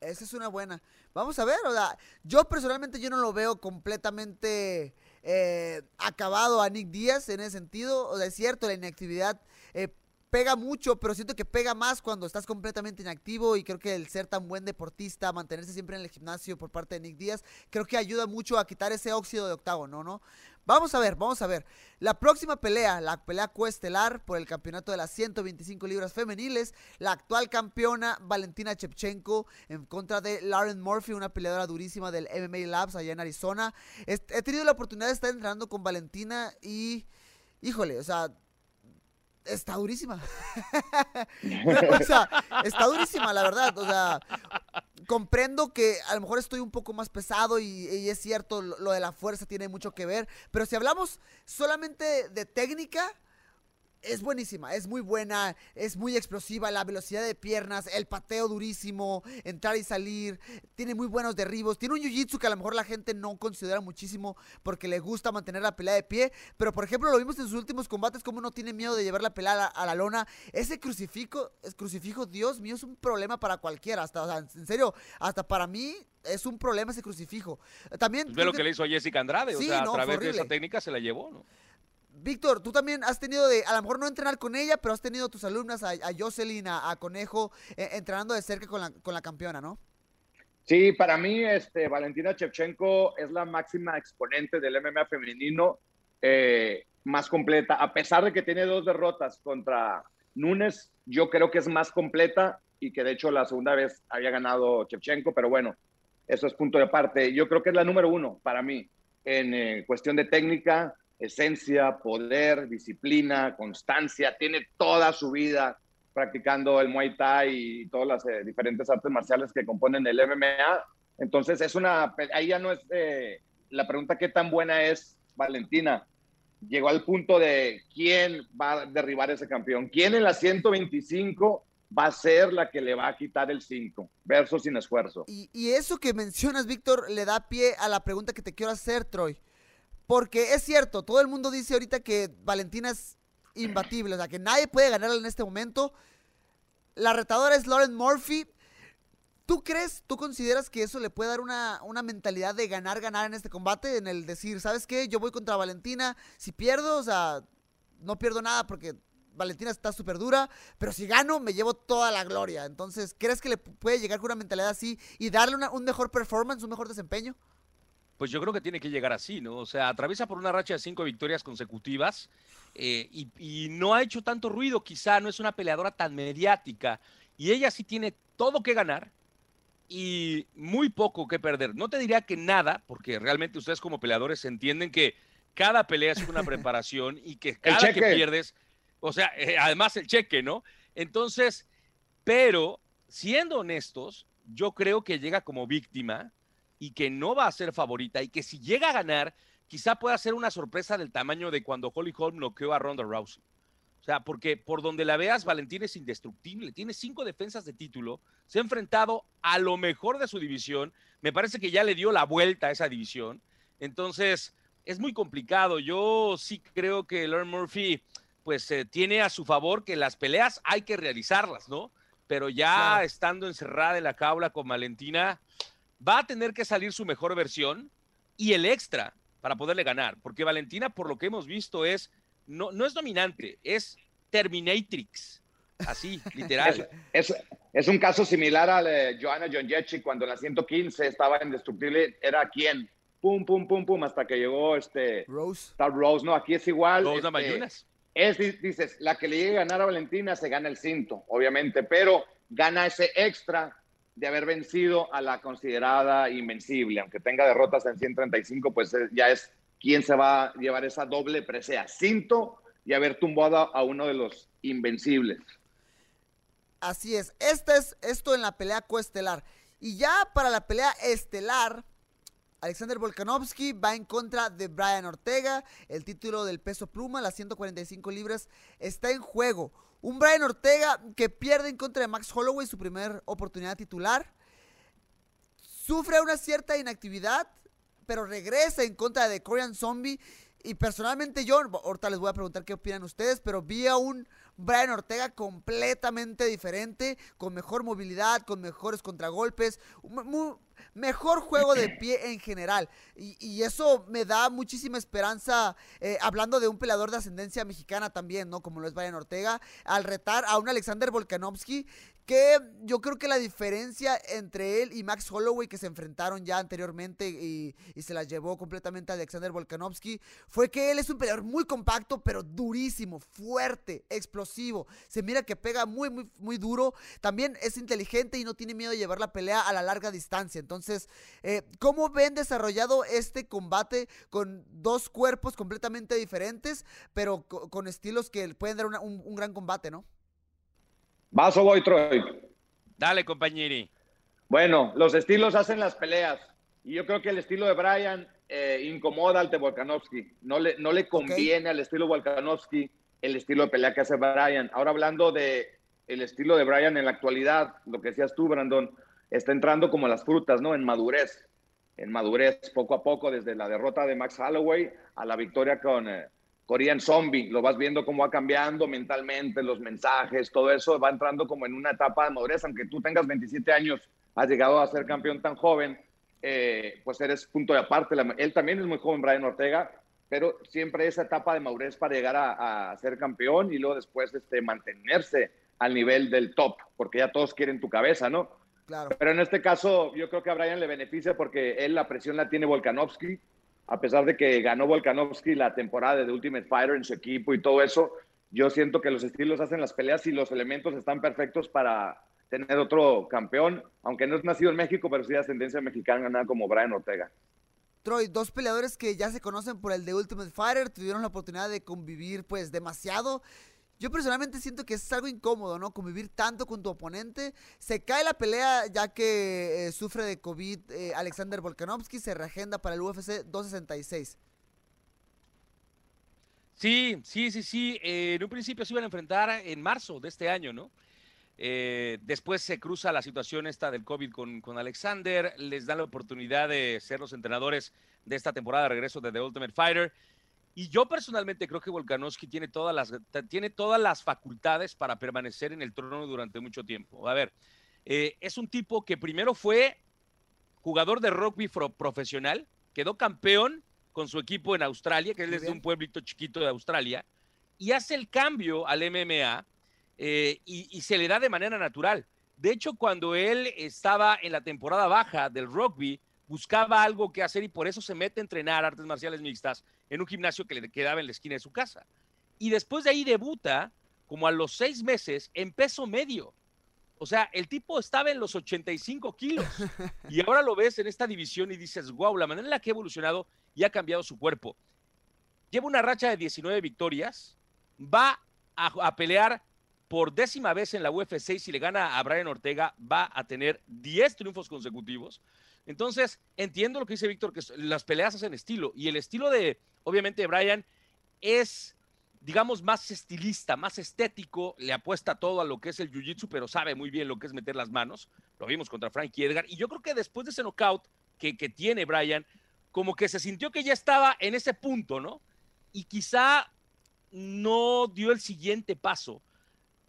Esa es una buena. Vamos a ver, o sea, yo personalmente yo no lo veo completamente eh, acabado a Nick Díaz en ese sentido. O sea, es cierto, la inactividad eh, pega mucho, pero siento que pega más cuando estás completamente inactivo y creo que el ser tan buen deportista, mantenerse siempre en el gimnasio por parte de Nick Díaz, creo que ayuda mucho a quitar ese óxido de octavo, ¿no? Vamos a ver, vamos a ver. La próxima pelea, la pelea coestelar por el campeonato de las 125 libras femeniles, la actual campeona Valentina Chepchenko en contra de Lauren Murphy, una peleadora durísima del MMA Labs allá en Arizona. He tenido la oportunidad de estar entrenando con Valentina y, híjole, o sea, está durísima. está durísima, la verdad. O sea, comprendo que a lo mejor estoy un poco más pesado y, es cierto, lo, de la fuerza tiene mucho que ver. Pero si hablamos solamente de técnica, es buenísima, es muy buena, es muy explosiva, la velocidad de piernas, el pateo durísimo, entrar y salir, tiene muy buenos derribos, tiene un jiu-jitsu que a lo mejor la gente no considera muchísimo porque le gusta mantener la pelea de pie, pero por ejemplo lo vimos en sus últimos combates como no tiene miedo de llevar la pelea a la, lona, ese crucifijo, es crucifijo, Dios mío, es un problema para cualquiera, hasta, en serio, hasta para mí es un problema ese crucifijo. También... Ve lo que, le hizo a Jessica Andrade, o sea, a través de esa técnica se la llevó, ¿no? Víctor, tú también has tenido de, a lo mejor no entrenar con ella, pero has tenido tus alumnas, a, Jocelyn, a, Conejo, eh, entrenando de cerca con la, campeona, ¿no? Sí, para mí, este, Valentina Shevchenko es la máxima exponente del MMA femenino eh, más completa. A pesar de que tiene dos derrotas contra Nunes, yo creo que es más completa y que de hecho la segunda vez había ganado Shevchenko, pero bueno, eso es punto de aparte. Yo creo que es la número uno para mí en eh, cuestión de técnica, esencia, poder, disciplina, constancia, tiene toda su vida practicando el Muay Thai y todas las eh, diferentes artes marciales que componen el MMA. Entonces es una, ahí ya no es eh, la pregunta qué tan buena es Valentina. Llegó al punto de quién va a derribar ese campeón, quién en la 125 va a ser la que le va a quitar el 5, verso sin esfuerzo. Y, y eso que mencionas, Víctor, le da pie a la pregunta que te quiero hacer, Troy. Porque es cierto, todo el mundo dice ahorita que Valentina es imbatible, o sea, que nadie puede ganarla en este momento. La retadora es Lauren Murphy. ¿Tú crees, tú consideras que eso le puede dar una, una, mentalidad de ganar, ganar en este combate? En el decir, ¿sabes qué? Yo voy contra Valentina. Si pierdo, o sea, no pierdo nada porque Valentina está súper dura. Pero si gano, me llevo toda la gloria. Entonces, ¿crees que le puede llegar con una mentalidad así y darle un mejor performance, un mejor desempeño? Pues yo creo que tiene que llegar así, ¿no? O sea, atraviesa por una racha de cinco victorias consecutivas eh, y, no ha hecho tanto ruido, quizá no es una peleadora tan mediática y ella sí tiene todo que ganar y muy poco que perder. No te diría que nada, porque realmente ustedes como peleadores entienden que cada pelea es una preparación y que cada que pierdes, o sea, eh, además el cheque, ¿no? Entonces, pero siendo honestos, yo creo que llega como víctima y que no va a ser favorita y que si llega a ganar, quizá pueda ser una sorpresa del tamaño de cuando Holly Holm noqueó a Ronda Rousey. O sea, porque por donde la veas, Valentín es indestructible. Tiene cinco defensas de título. Se ha enfrentado a lo mejor de su división. Me parece que ya le dio la vuelta a esa división. Entonces, es muy complicado. Yo sí creo que Lauren Murphy, pues, eh, tiene a su favor que las peleas hay que realizarlas, ¿no? Pero ya estando encerrada en la caula con Valentina, va a tener que salir su mejor versión y el extra para poderle ganar, porque Valentina, por lo que hemos visto, es no, no es dominante, es Terminatrix. Así, literal. Es, es, un caso similar a Joanna John cuando en la 115 estaba indestructible, era quién, pum, pum, pum, pum, hasta que llegó este Rose. Rose, no, aquí es igual. Rose este, es, dices, la que le llegue a ganar a Valentina se gana el cinto, obviamente, pero gana ese extra de haber vencido a la considerada invencible. Aunque tenga derrotas en 135, pues eh, ya es quien se va a llevar esa doble presea. Cinto y haber tumbado a uno de los invencibles. Así es. Este es esto en la pelea coestelar. Y ya para la pelea estelar, Alexander Volkanovski va en contra de Brian Ortega. El título del peso pluma, las 145 libras, está en juego. Un Brian Ortega que pierde en contra de Max Holloway su primera oportunidad titular. Sufre una cierta inactividad, pero regresa en contra de Korean Zombie. Y personalmente yo, ahorita les voy a preguntar qué opinan ustedes, pero vi a un Brian Ortega completamente diferente, con mejor movilidad, con mejores contragolpes, mejor juego de pie en general. Y, eso me da muchísima esperanza, eh, hablando de un peleador de ascendencia mexicana también, ¿no? Como lo es Brian Ortega, al retar a un Alexander Volkanovski que yo creo que la diferencia entre él y Max Holloway que se enfrentaron ya anteriormente y, y se las llevó completamente a Alexander Volkanovski fue que él es un peleador muy compacto pero durísimo, fuerte, explosivo. Se mira que pega muy muy muy duro. También es inteligente y no tiene miedo de llevar la pelea a la larga distancia. Entonces, eh, ¿cómo ven desarrollado este combate con dos cuerpos completamente diferentes pero co- con estilos que pueden dar un, un gran combate, ¿no? Vas o voy, Troy. Dale, compañeri. Bueno, los estilos hacen las peleas. Y yo creo que el estilo de Brian eh, incomoda al de Volkanovski. No le, no le conviene al estilo Volkanovski el estilo de pelea que hace Brian. Ahora hablando de el estilo de Brian en la actualidad, lo que decías tú, Brandon, está entrando como las frutas, ¿no? En madurez. En madurez, poco a poco, desde la derrota de Max Holloway a la victoria con eh, Korean Zombie. Lo vas viendo cómo va cambiando mentalmente, los mensajes, todo eso va entrando como en una etapa de madurez. Aunque tú tengas 27 años, has llegado a ser campeón tan joven, eh, pues eres punto de aparte. La- él también es muy joven, Brian Ortega, pero siempre esa etapa de madurez para llegar a, a ser campeón y luego después este, mantenerse al nivel del top, porque ya todos quieren tu cabeza, ¿no? Claro. Pero en este caso, yo creo que a Brian le beneficia porque él la presión la tiene Volkanovski, a pesar de que ganó Volkanovski la temporada de Ultimate Fighter en su equipo y todo eso. Yo siento que los estilos hacen las peleas y los elementos están perfectos para tener otro campeón, aunque no es nacido en México, pero sí de ascendencia mexicana, nada como Brian Ortega. Troy, dos peleadores que ya se conocen por el de Ultimate Fighter, tuvieron la oportunidad de convivir pues demasiado. Yo personalmente siento que es algo incómodo, ¿no? Convivir tanto con tu oponente. Se cae la pelea ya que eh, sufre de COVID eh, Alexander Volkanovski, se reagenda para el UFC 266. Sí, sí, sí, sí. eh, en un principio se iban a enfrentar en marzo de este año, ¿no? Después se cruza la situación esta del COVID con, con Alexander, les dan la oportunidad de ser los entrenadores de esta temporada de regreso de The Ultimate Fighter. Y yo personalmente creo que Volkanovski tiene todas las, tiene todas las facultades para permanecer en el trono durante mucho tiempo. A ver, eh, es un tipo que primero fue jugador de rugby pro- profesional, quedó campeón con su equipo en Australia, que él es de un pueblito chiquito de Australia, y hace el cambio al MMA eh, y, y se le da de manera natural. De hecho, cuando él estaba en la temporada baja del rugby, buscaba algo que hacer y por eso se mete a entrenar artes marciales mixtas en un gimnasio que le quedaba en la esquina de su casa. Y después de ahí debuta, como a los seis meses, en peso medio. O sea, el tipo estaba en los 85 kilos y ahora lo ves en esta división y dices, wow, la manera en la que ha evolucionado y ha cambiado su cuerpo. Lleva una racha de 19 victorias, va a, a pelear por décima vez en la UFC y si le gana a Brian Ortega va a tener 10 triunfos consecutivos. Entonces, entiendo lo que dice Víctor, que las peleas hacen estilo y el estilo de, obviamente, de Brian es, digamos, más estilista, más estético, le apuesta todo a lo que es el jiu-jitsu, pero sabe muy bien lo que es meter las manos. Lo vimos contra Frankie Edgar y yo creo que después de ese knockout que, que tiene Brian, como que se sintió que ya estaba en ese punto, ¿no? Y quizá no dio el siguiente paso.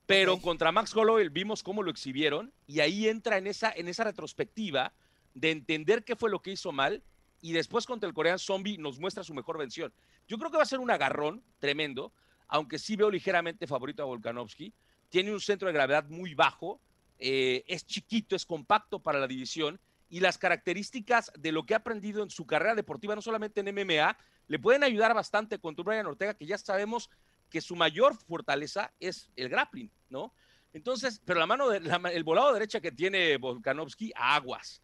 Pero contra Max Holloway vimos cómo lo exhibieron y ahí entra en esa, en esa retrospectiva de entender qué fue lo que hizo mal y después contra el Corean Zombie nos muestra su mejor vención. Yo creo que va a ser un agarrón tremendo, aunque sí veo ligeramente favorito a Volkanovski. Tiene un centro de gravedad muy bajo, eh, es chiquito, es compacto para la división y las características de lo que ha aprendido en su carrera deportiva, no solamente en MMA, le pueden ayudar bastante contra Brian Ortega, que ya sabemos que su mayor fortaleza es el grappling, ¿no? Entonces, pero la mano, de, la el volado derecha que tiene Volkanovski, aguas.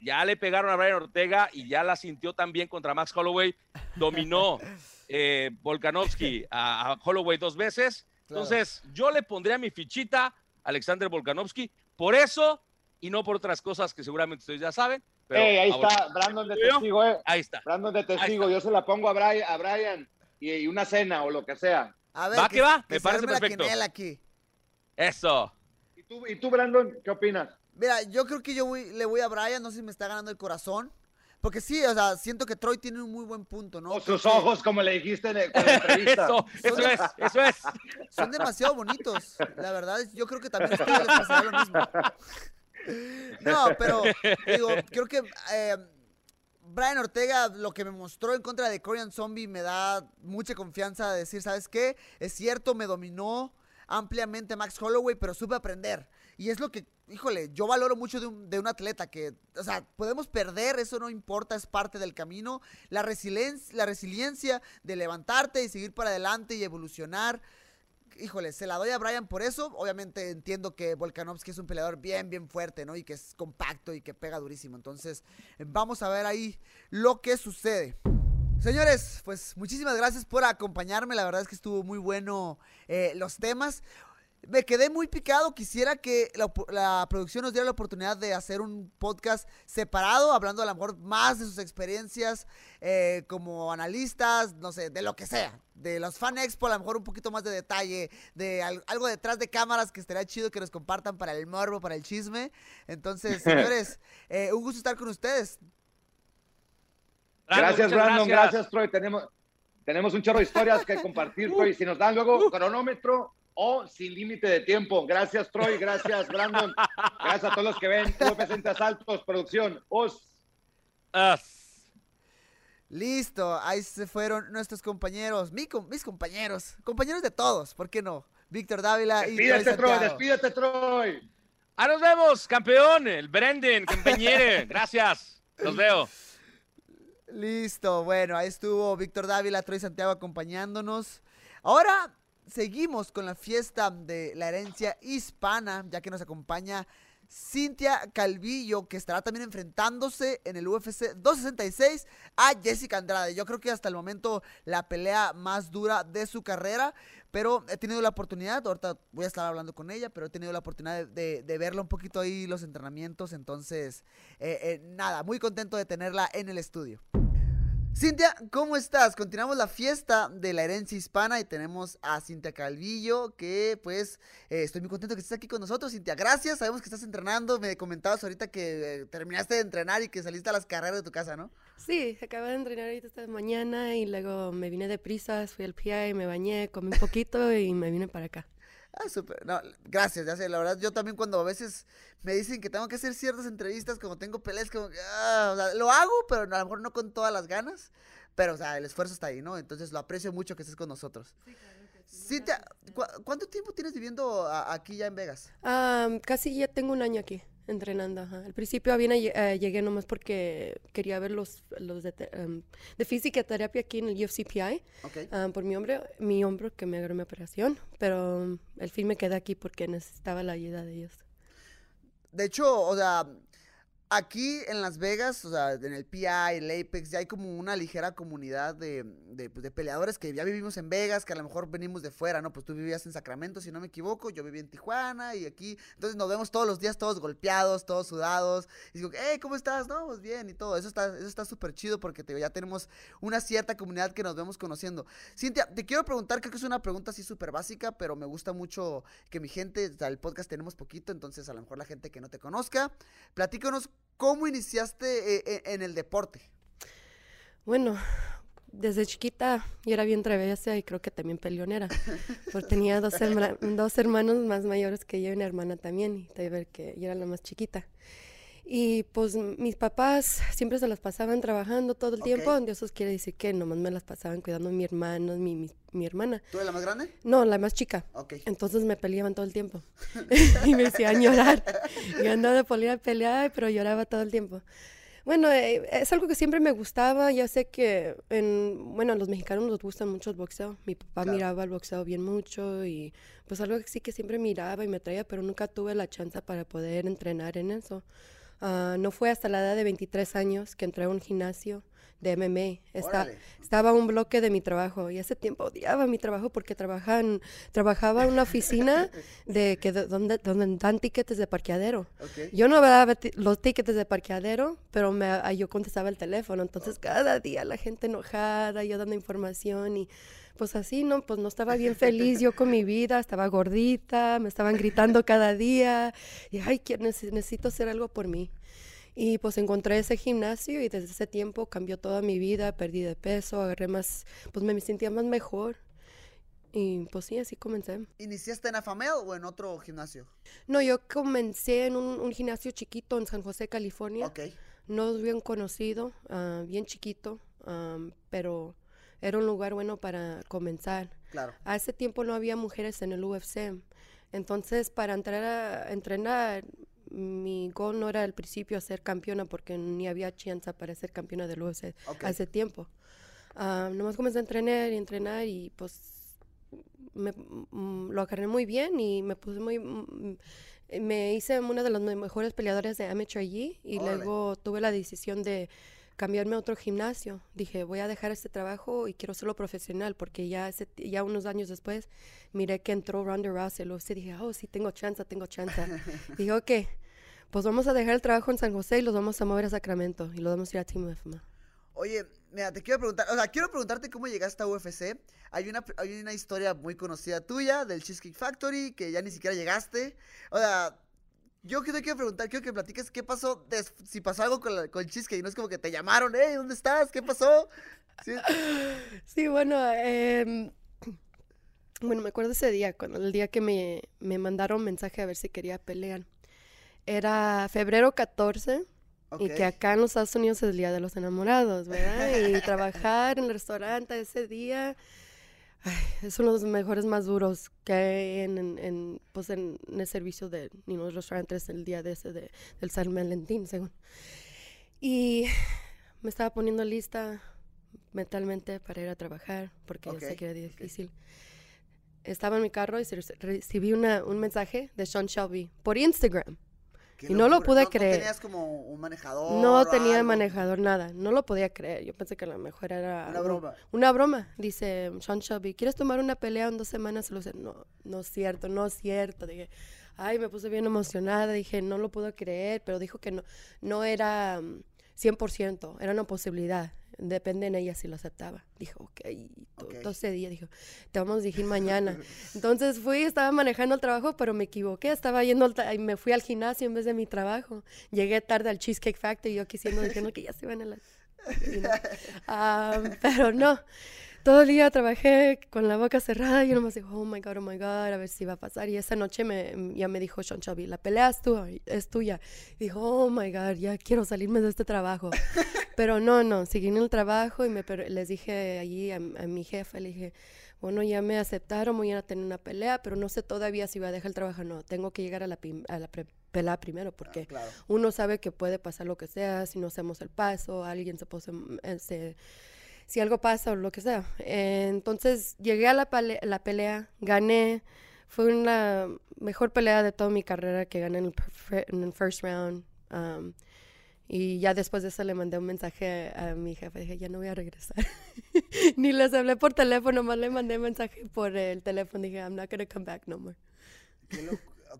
Ya le pegaron a Brian Ortega y ya la sintió también contra Max Holloway. Dominó eh, Volkanovski a, a Holloway dos veces. Claro. Entonces, yo le pondría mi fichita a Alexander Volkanovski por eso y no por otras cosas que seguramente ustedes ya saben. Pero Ey, ahí está, Brandon de testigo, eh. Ahí está. Brandon de está. testigo, yo se la pongo a Brian, a Brian y, y una cena o lo que sea. A ver, Va que va, me parece perfecto. aquí. Eso. ¿Y tú, y tú, Brandon, qué opinas? Mira, yo creo que yo voy- le voy a Brian, no sé si me está ganando el corazón. Porque sí, o sea, siento que Troy tiene un muy buen punto, ¿no? O sus ojos, como le dijiste en, el- la entrevista. Eso, eso es, eso es. Son demasiado bonitos. La verdad, es- yo creo que también a les pasará lo mismo. No, pero digo, creo que eh, Brian Ortega lo que me mostró en contra de Korean Zombie me da mucha confianza de decir, ¿sabes qué? Es cierto, me dominó ampliamente Max Holloway, pero supe aprender. Y es lo que, híjole, yo valoro mucho de un, de un atleta que, o sea, podemos perder, eso no importa, es parte del camino. La resiliencia, la resiliencia de levantarte y seguir para adelante y evolucionar. Híjole, se la doy a Brian por eso. Obviamente entiendo que Volkanovski es un peleador bien, bien fuerte, ¿no? Y que es compacto y que pega durísimo. Entonces, vamos a ver ahí lo que sucede. Señores, pues muchísimas gracias por acompañarme. La verdad es que estuvo muy bueno eh, los temas. Me quedé muy picado. Quisiera que la, la producción nos diera la oportunidad de hacer un podcast separado, hablando a lo mejor más de sus experiencias eh, como analistas, no sé, de lo que sea. De los Fan Expo, a lo mejor un poquito más de detalle, de al- algo detrás de cámaras que estaría chido que nos compartan para el morbo, para el chisme. Entonces, señores, eh, un gusto estar con ustedes. Brandon, gracias, Brandon. Gracias. Troy. Tenemos, tenemos un chorro de historias que compartir, Troy. Si nos dan luego cronómetro o sin límite de tiempo. Gracias, Troy. Gracias, Brandon. Gracias a todos los que ven UFC en Asaltos, producción. Os. As. Listo, ahí se fueron nuestros compañeros, mi mis compañeros, compañeros de todos, ¿por qué no? Víctor Dávila y Troy Despídete, Troy. Despídete, Troy. Ah, nos vemos, campeón, el Brendan, compañere. Gracias. Los veo. Listo, bueno, ahí estuvo Víctor Dávila, Troy Santiago acompañándonos. Ahora seguimos con la fiesta de la herencia hispana, ya que nos acompaña Cintia Calvillo, que estará también enfrentándose en el UFC 266 a Jessica Andrade. Yo creo que hasta el momento la pelea más dura de su carrera, pero he tenido la oportunidad, ahorita voy a estar hablando con ella, pero he tenido la oportunidad de, verla un poquito ahí los entrenamientos, entonces, eh, eh, nada, muy contento de tenerla en el estudio. Cintia, ¿cómo estás? Continuamos la fiesta de la herencia hispana y tenemos a Cintia Calvillo, que pues eh, estoy muy contento que estés aquí con nosotros, Cintia. Gracias, sabemos que estás entrenando, me comentabas ahorita que eh, terminaste de entrenar y que saliste a las carreras de tu casa, ¿no? Sí, acabé de entrenar ahorita esta mañana y luego me vine de prisas, fui al PI, me bañé, comí un poquito y me vine para acá. Ah, súper. No, gracias, ya sé, la verdad, yo también cuando a veces me dicen que tengo que hacer ciertas entrevistas, como tengo peleas, como que, ah, o sea, lo hago, pero a lo mejor no con todas las ganas, pero, o sea, el esfuerzo está ahí, ¿no? Entonces lo aprecio mucho que estés con nosotros. Cintia, ¿cu- ¿cuánto tiempo tienes viviendo a- aquí ya en Vegas? Ah, casi ya tengo un año aquí entrenando. ajá. Al principio bien, eh, llegué nomás porque quería ver los, los de, em, de física terapia aquí en el UFCPI Ok. ah, por mi hombro, mi hombro que me agarró mi operación, pero um, al fin me quedé aquí porque necesitaba la ayuda de ellos. De hecho, o sea, aquí en Las Vegas, o sea, en el PI, el Apex, ya hay como una ligera comunidad de, de, pues, de peleadores que ya vivimos en Vegas, que a lo mejor venimos de fuera, ¿no? Pues tú vivías en Sacramento, si no me equivoco, yo viví en Tijuana y aquí, entonces nos vemos todos los días todos golpeados, todos sudados, y digo, hey, ¿cómo estás? No, pues bien y todo, eso está eso está súper chido porque te, ya tenemos una cierta comunidad que nos vemos conociendo. Cintia, te quiero preguntar, creo que es una pregunta así súper básica, pero me gusta mucho que mi gente, o sea, el podcast tenemos poquito, entonces a lo mejor la gente que no te conozca, platícanos cómo iniciaste eh, eh, en el deporte. Bueno, desde chiquita yo era bien traviesa y creo que también peleonera. Porque tenía dos, herma- dos hermanos más mayores que yo y una hermana también, y te ver que yo era la más chiquita. Y pues mis papás siempre se las pasaban trabajando todo el tiempo, y eso quiere decir que nomás me las pasaban cuidando a mi hermano, mi, mi, mi hermana. ¿Tú eres la más grande? No, la más chica. Entonces me peleaban todo el tiempo. y me hacían llorar. Yo andaba de pelea a pelear, pero lloraba todo el tiempo. Bueno, eh, es algo que siempre me gustaba. Ya sé que, en, bueno, a los mexicanos nos gusta mucho el boxeo. Mi papá Claro. miraba el boxeo bien mucho y pues algo que sí que siempre miraba y me traía, pero nunca tuve la chance para poder entrenar en eso. Ah, no fue hasta la edad de 23 años que entré a un gimnasio de MMA. Está, estaba un bloque de mi trabajo y ese tiempo odiaba mi trabajo porque trabajaba en, trabajaba en una oficina de que de- donde, donde dan tickets de parqueadero. Yo no daba los tickets de parqueadero, pero me, ah, yo contestaba el teléfono. Entonces, cada día la gente enojada, yo dando información y pues así, ¿no? Pues no estaba bien feliz yo con mi vida, estaba gordita, me estaban gritando cada día y, ay, necesito hacer algo por mí. Y pues encontré ese gimnasio y desde ese tiempo cambió toda mi vida, perdí de peso, agarré más, pues me sentía más mejor. Y pues sí, así comencé. ¿Iniciaste en Afamel o en otro gimnasio? No, yo comencé en un, un gimnasio chiquito en San José, California. Ok. No es bien conocido, ah, bien chiquito, am, pero era un lugar bueno para comenzar. Claro. A ese tiempo no había mujeres en el UFC. Entonces, para entrar a entrenar, mi gol no era al principio ser campeona porque ni había chance para ser campeona del UFC Ok. hace tiempo. Ah, nomás comencé a entrenar y entrenar y pues me, mm, lo agarré muy bien y me puse muy... mm, me hice una de las me- mejores peleadoras de amateur allí y luego tuve la decisión de cambiarme a otro gimnasio. Dije, voy a dejar este trabajo y quiero hacerlo profesional porque ya, ese, ya unos años después miré que entró Ronda Rousey UFC y dije, oh, sí, tengo chance, tengo chance. dije, ok, pues vamos a dejar el trabajo en San José y los vamos a mover a Sacramento y los vamos a ir a Team MMA. Oye, mira, te quiero preguntar, o sea, quiero preguntarte cómo llegaste a UFC. Hay una, hay una historia muy conocida tuya del Cheesecake Factory que ya ni siquiera llegaste. O sea, yo que te quiero preguntar, quiero que platiques qué pasó, si pasó algo con, la- con el Cheesecake. No es como que te llamaron, hey, ¿dónde estás? ¿Qué pasó? Sí, Sí, bueno, em, bueno, me acuerdo ese día, cuando el día que me, me mandaron mensaje a ver si quería pelear. Era febrero 14 y que acá en los Estados Unidos es el Día de los Enamorados, ¿verdad? Y trabajar en el restaurante ese día ay, es uno de los mejores más duros que hay en, en, en, pues en, el servicio de los restaurantes el día de ese de, del San Valentín, según. Y me estaba poniendo lista mentalmente para ir a trabajar porque yo sé que era difícil. Estaba en mi carro y recibí una, un mensaje de Sean Shelby por Instagram. Y no lo pude ¿No- creer. ¿No tenías como un manejador? No tenía algo? manejador, nada. No lo podía creer. Yo pensé que a lo mejor era Una un- broma. una broma. Dice Sean Shelby, ¿quieres tomar una pelea en dos semanas? Lo no, no es cierto, no es cierto. Dije, ay, me puse bien emocionada. Dije, no lo puedo creer, pero dijo que no, no era mm, 100%, era una posibilidad. Depende en ella si lo aceptaba. Dijo, ok. Todo ese día dijo, te vamos a dirigir mañana. Entonces fui, estaba manejando el trabajo, pero me equivoqué. Estaba yendo, al y me fui al gimnasio en vez de mi trabajo. Llegué tarde al Cheesecake Factory, yo quisiendo diciendo que ya se iban a la... you know. Ah, pero no. Todo el día trabajé con la boca cerrada y yo nomás digo, oh my God, oh my God, a ver si va a pasar. Y esa noche me, ya me dijo Sean Shelby, la pelea es, tu- es tuya. Y dijo, oh my God, ya quiero salirme de este trabajo. Pero no, no, seguí en el trabajo y me, les dije allí a, a mi jefe, le dije, bueno, ya me aceptaron, voy a tener una pelea, pero no sé todavía si voy a dejar el trabajo o no. Tengo que llegar a la, a pelea primero porque Ah, claro. uno sabe que puede pasar lo que sea, si no hacemos el paso, alguien se puede, eh, se- si algo pasa o lo que sea. Eh, entonces llegué a la, la pelea, gané, fue una mejor pelea de toda mi carrera que gané en el, en el first round. um, y ya después de eso le mandé un mensaje a, mi jefe, dije, ya no voy a regresar. Ni les hablé por teléfono, más le mandé mensaje por el teléfono, dije, I'm not gonna come back no more. Qué,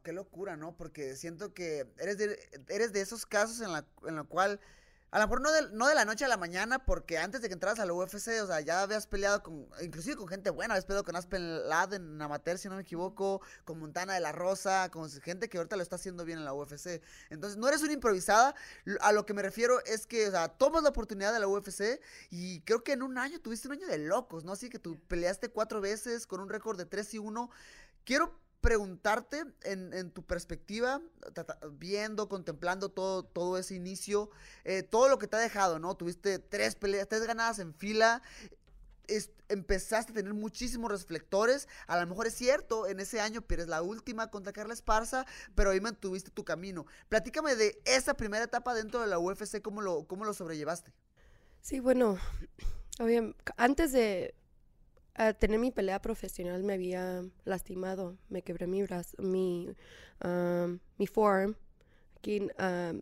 qué locura, ¿no? Porque siento que eres de, eres de esos casos en la, en la cual, a lo mejor no de, no de la noche a la mañana, porque antes de que entraras a la UFC, o sea, ya habías peleado con, inclusive con gente buena, habías peleado con Aspen Ladd en amateur, si no me equivoco, con Montana de la Rosa, con gente que ahorita lo está haciendo bien en la UFC. Entonces, no eres una improvisada, a lo que me refiero es que, o sea, tomas la oportunidad de la UFC y creo que en un año tuviste un año de locos, ¿no? Así que tú peleaste cuatro veces con un récord de 3 y 1. Quiero preguntarte en, en tu perspectiva, viendo, contemplando todo, todo ese inicio, eh, todo lo que te ha dejado, ¿no? Tuviste tres peleas, tres ganadas en fila, es- empezaste a tener muchísimos reflectores, a lo mejor es cierto, en ese año pierdes la última contra Carla Esparza, pero ahí mantuviste tu camino. Platícame de esa primera etapa dentro de la UFC, ¿cómo lo, cómo lo sobrellevaste? Sí, bueno, antes de ah, tener mi pelea profesional me había lastimado, me quebré mi brazo, mi, um, mi forearm, aquí, um,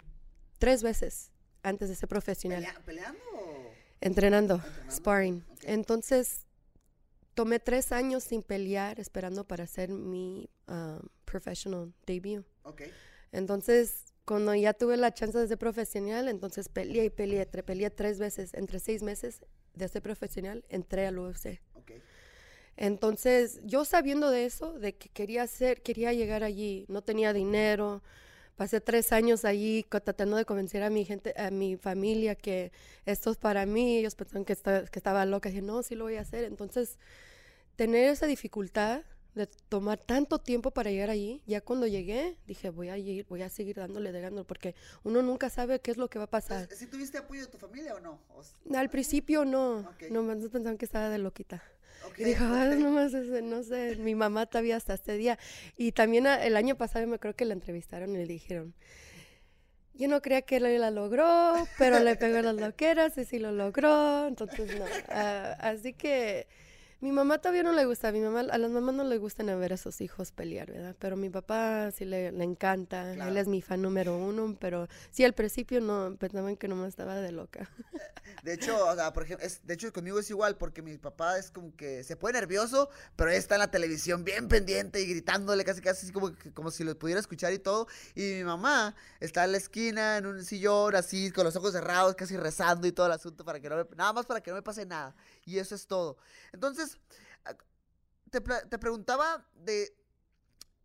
tres veces antes de ser profesional, Pelea- ¿Peleando? o- entrenando, Entrenando, sparring. Entonces, tomé tres años sin pelear, esperando para hacer mi um, professional debut. Ok. Entonces, cuando ya tuve la chance de ser profesional, entonces peleé y peleé, peleé tres veces, entre seis meses de ser profesional, entré al UFC. Entonces, yo sabiendo de eso, de que quería hacer, quería llegar allí, no tenía dinero, pasé tres años allí tratando de convencer a mi gente, a mi familia que esto es para mí, ellos pensaban que, esta- que estaba loca, dije, no, sí lo voy a hacer. Entonces, tener esa dificultad de tomar tanto tiempo para llegar allí, ya cuando llegué, dije, voy a ir, voy a seguir dándole, dándole, porque uno nunca sabe qué es lo que va a pasar. ¿Sí tuviste apoyo de tu familia o no? O Al principio no, no me pensaban que estaba de loquita. Y dijo, "Ah, nomás ese, no sé, mi mamá todavía hasta este día. Y también a- el año pasado me creo que la entrevistaron y le dijeron, yo no creía que él la logró, pero le pegó las loqueras y sí lo logró. Entonces, no. Ah, así que mi mamá todavía no le gusta. A, mi mamá, a las mamás no le gustan a ver a sus hijos pelear, ¿verdad? Pero mi papá sí le, le encanta. Claro. Él es mi fan número uno, pero sí al principio no pensaban que nomás estaba de loca. De hecho, o sea, por ejemplo, es- de hecho conmigo es igual, porque mi papá es como que se pone nervioso, pero él está en la televisión bien pendiente y gritándole casi casi así como, como si lo pudiera escuchar y todo. Y mi mamá está en la esquina, en un sillón, así, con los ojos cerrados, casi rezando y todo el asunto para que no me, nada más para que no me pase nada. Y eso es todo. Entonces, te, te preguntaba de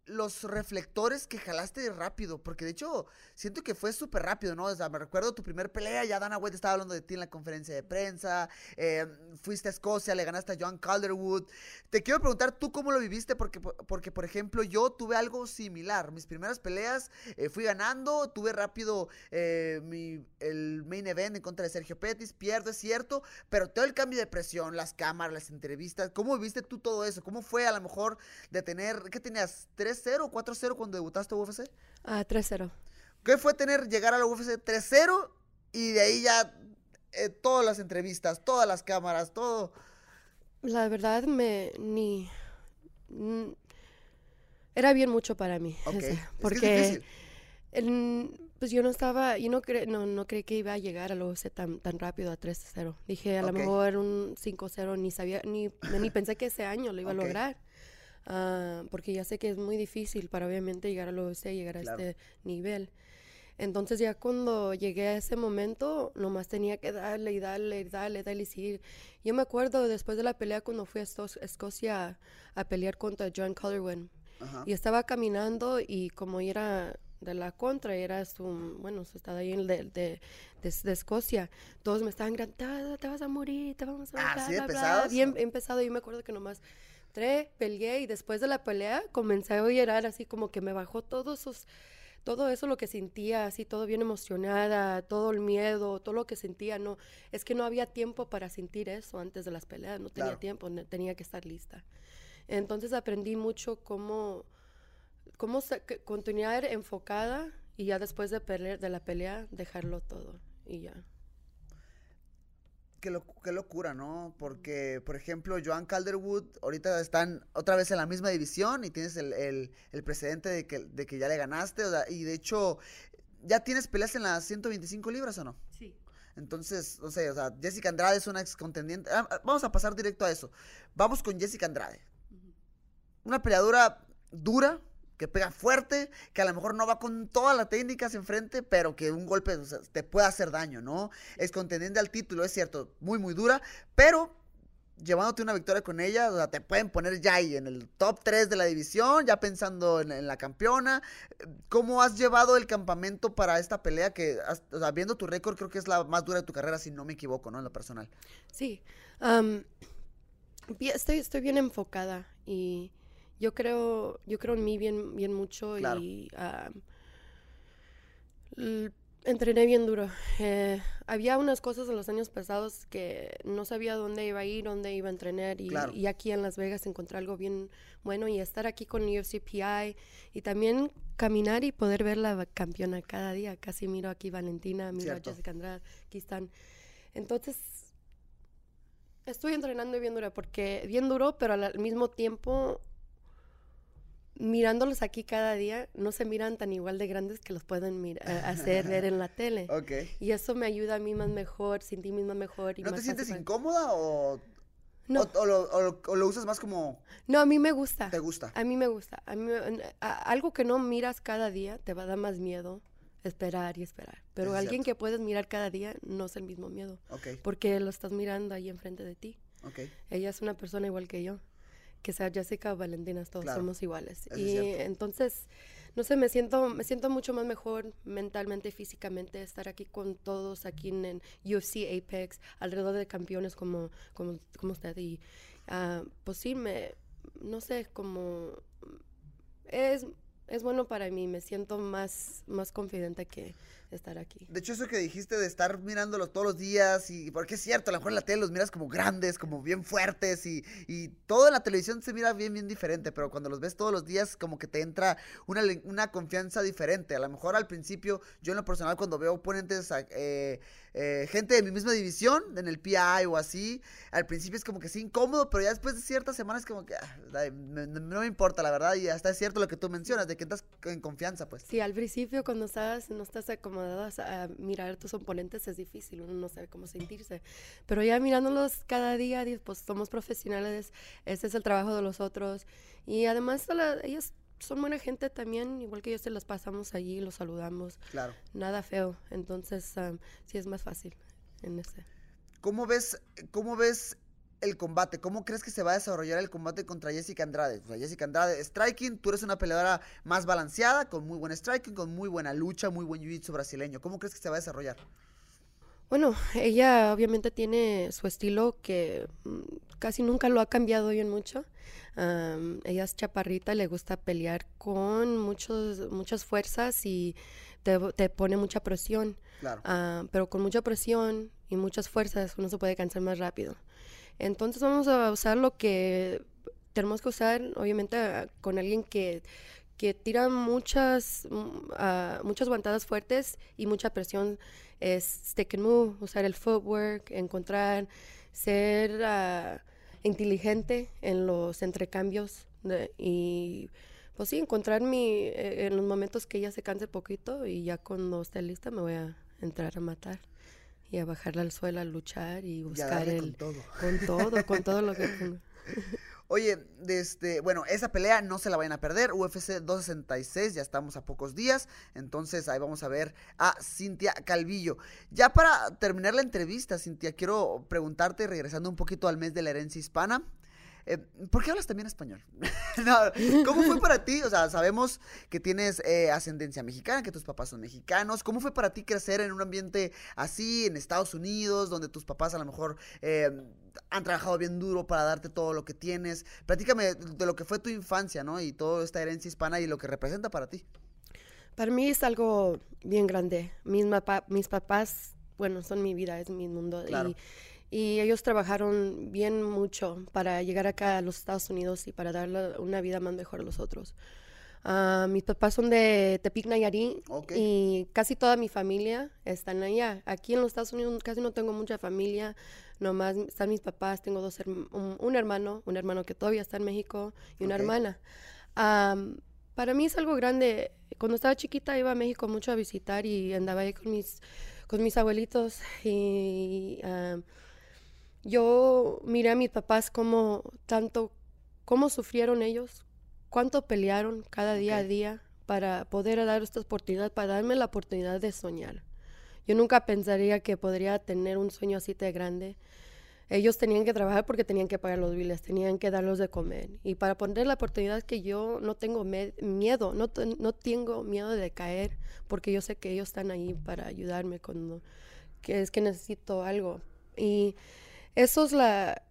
los reflectores que jalaste rápido, porque de hecho siento que fue súper rápido, ¿no? O sea, me recuerdo tu primer pelea, ya Dana White estaba hablando de ti en la conferencia de prensa, eh, fuiste a Escocia, le ganaste a John Calderwood. Te quiero preguntar tú cómo lo viviste, porque, porque por ejemplo, yo tuve algo similar. Mis primeras peleas eh, fui ganando, tuve rápido eh, mi, el main event en contra de Sergio Pettis, pierdo, es cierto, pero todo el cambio de presión, las cámaras, las entrevistas, ¿cómo viviste tú todo eso? ¿Cómo fue a lo mejor de tener, ¿qué tenías? ¿3-0 o 4-0 cuando debutaste a UFC? Ah, 3-0. ¿Qué fue tener, llegar a la UFC 3-0 y de ahí ya eh, todas las entrevistas, todas las cámaras, todo? La verdad me ni mm, era bien mucho para mí. Ok, ese, es que es porque en- pues yo no estaba, yo no cre, no, no creí que iba a llegar a la UFC tan, tan rápido a 3-0. Dije, a Ok. lo mejor un 5-0, ni sabía, ni, ni pensé que ese año lo iba Ok. a lograr. Ah, porque ya sé que es muy difícil para obviamente llegar a la UFC, llegar a Claro. este nivel. Entonces ya cuando llegué a ese momento, nomás tenía que darle y darle y darle, darle y seguir. Yo me acuerdo después de la pelea cuando fui a Escocia a pelear contra John. Ajá. Y estaba caminando y como era de la contra, era su, bueno, su estado ahí de, de, de- de Escocia, todos me estaban gritando, te vas a morir, te vamos a Ah, matar, ¿sí de bla, bla". pesados? Bien empezado, yo me acuerdo que nomás entré, peleé y después de la pelea comencé a llorar así como que me bajó todos esos todo eso lo que sentía, así todo bien emocionada, todo el miedo, todo lo que sentía, no, es que no había tiempo para sentir eso antes de las peleas, no tenía Claro. tiempo, ne- tenía que estar lista. Entonces aprendí mucho cómo, cómo continuar enfocada y ya después de, pelear, de la pelea dejarlo todo y ya. Qué, lo- qué locura, ¿no? Porque, por ejemplo, Joan Calderwood ahorita están otra vez en la misma división y tienes el, el- el precedente de que, de que ya le ganaste. o sea, y de hecho, ¿ya tienes peleas en las 125 libras o no? Sí. Entonces, no sé, o sea, Jessica Andrade es una ex contendiente. Ah, ah, vamos a pasar directo a eso. Vamos con Jessica Andrade. Una peleadora dura, que pega fuerte, que a lo mejor no va con todas las técnicas enfrente, pero que un golpe te puede hacer daño, ¿no? Es contendiente al título, es cierto, muy, muy dura, pero llevándote una victoria con ella, o sea, te pueden poner ya ahí en el top 3 de la división, ya pensando en, la campeona. ¿Cómo has llevado el campamento para esta pelea? Que, has- o sea, viendo tu récord, creo que es la más dura de tu carrera, si no me equivoco, ¿no? En lo personal. Sí, estoy, estoy bien enfocada y yo creo, yo creo en mí bien, bien mucho Claro. y l- entrené bien duro. Eh, había unas cosas en los años pasados que no sabía dónde iba a ir, dónde iba a entrenar y, Claro. y aquí en Las Vegas encontré algo bien bueno y estar aquí con UFC PI y también caminar y poder ver la campeona cada día. Casi miro aquí Valentina, miro Cierto. a Jessica Andrade, aquí están. Entonces, Estoy entrenando bien duro porque bien duro, pero al mismo tiempo mirándolos aquí cada día no se miran tan igual de grandes que los pueden a- hacer ver en la tele. Ok. Y eso me ayuda a mí más mejor, sentir misma mejor y ¿No te sientes fácil incómoda o, No, o, o lo, o lo- o lo usas más como no, a mí me gusta. te gusta? A mí me gusta. A mí a- algo que no miras cada día te va a dar más miedo esperar y esperar. Pero es alguien cierto. que puedes mirar cada día no es el mismo miedo, Ok, porque lo estás mirando ahí enfrente de ti. ok. Ella es una persona igual que yo. Que sea Jessica o Valentina, todos Claro, somos iguales. y entonces, no sé, me siento, me siento mucho más mejor mentalmente y físicamente estar aquí con todos, aquí en, en UFC Apex, alrededor de campeones como, como, como usted. Y ah, pues sí, me, no sé, como es, es bueno para mí, me siento más, más confidente que estar aquí. De hecho, eso que dijiste de estar mirándolos todos los días, y porque es cierto, a lo mejor en la tele los miras como grandes, como bien fuertes, y, y todo en la televisión se mira bien, bien diferente, pero cuando los ves todos los días, como que te entra una, una confianza diferente. A lo mejor al principio, yo en lo personal, cuando veo oponentes, eh, eh, gente de mi misma división, en el PI o así, al principio es como que sí incómodo, pero ya después de ciertas semanas, como que ah, me- no me importa, la verdad, y hasta es cierto lo que tú mencionas, de que entras en confianza, pues. Sí, al principio cuando estás, no estás a mirar a tus oponentes es difícil, uno no sabe cómo sentirse. Pero ya mirándolos cada día, pues somos profesionales, este es el trabajo de los otros. Y además la- ellos son buena gente también, igual que yo se las pasamos allí, los saludamos, Claro. nada feo. Entonces am, sí es más fácil en ese. ¿Cómo ves, ¿Cómo ves el combate? ¿Cómo crees que se va a desarrollar el combate contra Jessica Andrade? O sea, Jessica Andrade, striking, tú eres una peleadora más balanceada, con muy buen striking, con muy buena lucha, muy buen jiu-jitsu brasileño. ¿Cómo crees que se va a desarrollar? Bueno, ella obviamente tiene su estilo que mm, casi nunca lo ha cambiado bien mucho. Am, ella es chaparrita, le gusta pelear con muchos, muchas fuerzas y te, te pone mucha presión. Claro. Ah, pero con mucha presión y muchas fuerzas uno se puede cansar más rápido. Entonces vamos a usar lo que tenemos que usar, obviamente, ah, con alguien que, que tira muchas, ah, muchas guantadas fuertes y mucha presión. Es stick and move, usar el footwork, encontrar, ser ah, inteligente en los entrecambios y pues sí, encontrar mi, eh, en los momentos que ella se canse poquito y ya cuando esté lista me voy a entrar a matar y a bajarla al suelo, a luchar y buscar el... con todo. Con todo, con todo lo que. Oye, este, bueno, esa pelea no se la vayan a perder. UFC 266, ya estamos a pocos días. Entonces ahí vamos a ver a Cintia Calvillo. Ya para terminar la entrevista, Cintia, quiero preguntarte, regresando un poquito al mes de la herencia hispana. Eh, ¿Por qué hablas también español? No, ¿Cómo fue para ti? O sea, sabemos que tienes eh, ascendencia mexicana, que tus papás son mexicanos. ¿Cómo fue para ti crecer en un ambiente así, en Estados Unidos, donde tus papás a lo mejor eh, han trabajado bien duro para darte todo lo que tienes? Platícame de lo que fue tu infancia, ¿no? Y toda esta herencia hispana y lo que representa para ti. Para mí es algo bien grande. Mis, mis papás, bueno, son mi vida, es mi mundo. Claro. Y, y ellos trabajaron bien mucho para llegar acá a los Estados Unidos y para darle una vida más mejor a los otros. Ah, mis papás son de Tepic, Nayarit, Ok. y casi toda mi familia están allá. Aquí en los Estados Unidos casi no tengo mucha familia, nomás están mis papás, tengo dos herm- un, un hermano, un hermano que todavía está en México y una Ok. hermana. Am, para mí es algo grande. Cuando estaba chiquita iba a México mucho a visitar y andaba ahí con mis, con mis abuelitos y am, yo miré a mis papás como tanto, cómo sufrieron ellos, cuánto pelearon cada día a día para poder dar esta oportunidad, para darme la oportunidad de soñar. Yo nunca pensaría que podría tener un sueño así de grande. Ellos tenían que trabajar porque tenían que pagar los biles, tenían que darlos de comer. Y para poner la oportunidad que yo no tengo miedo, no, no tengo miedo de caer, porque yo sé que ellos están ahí para ayudarme cuando que es que necesito algo. Y eso es la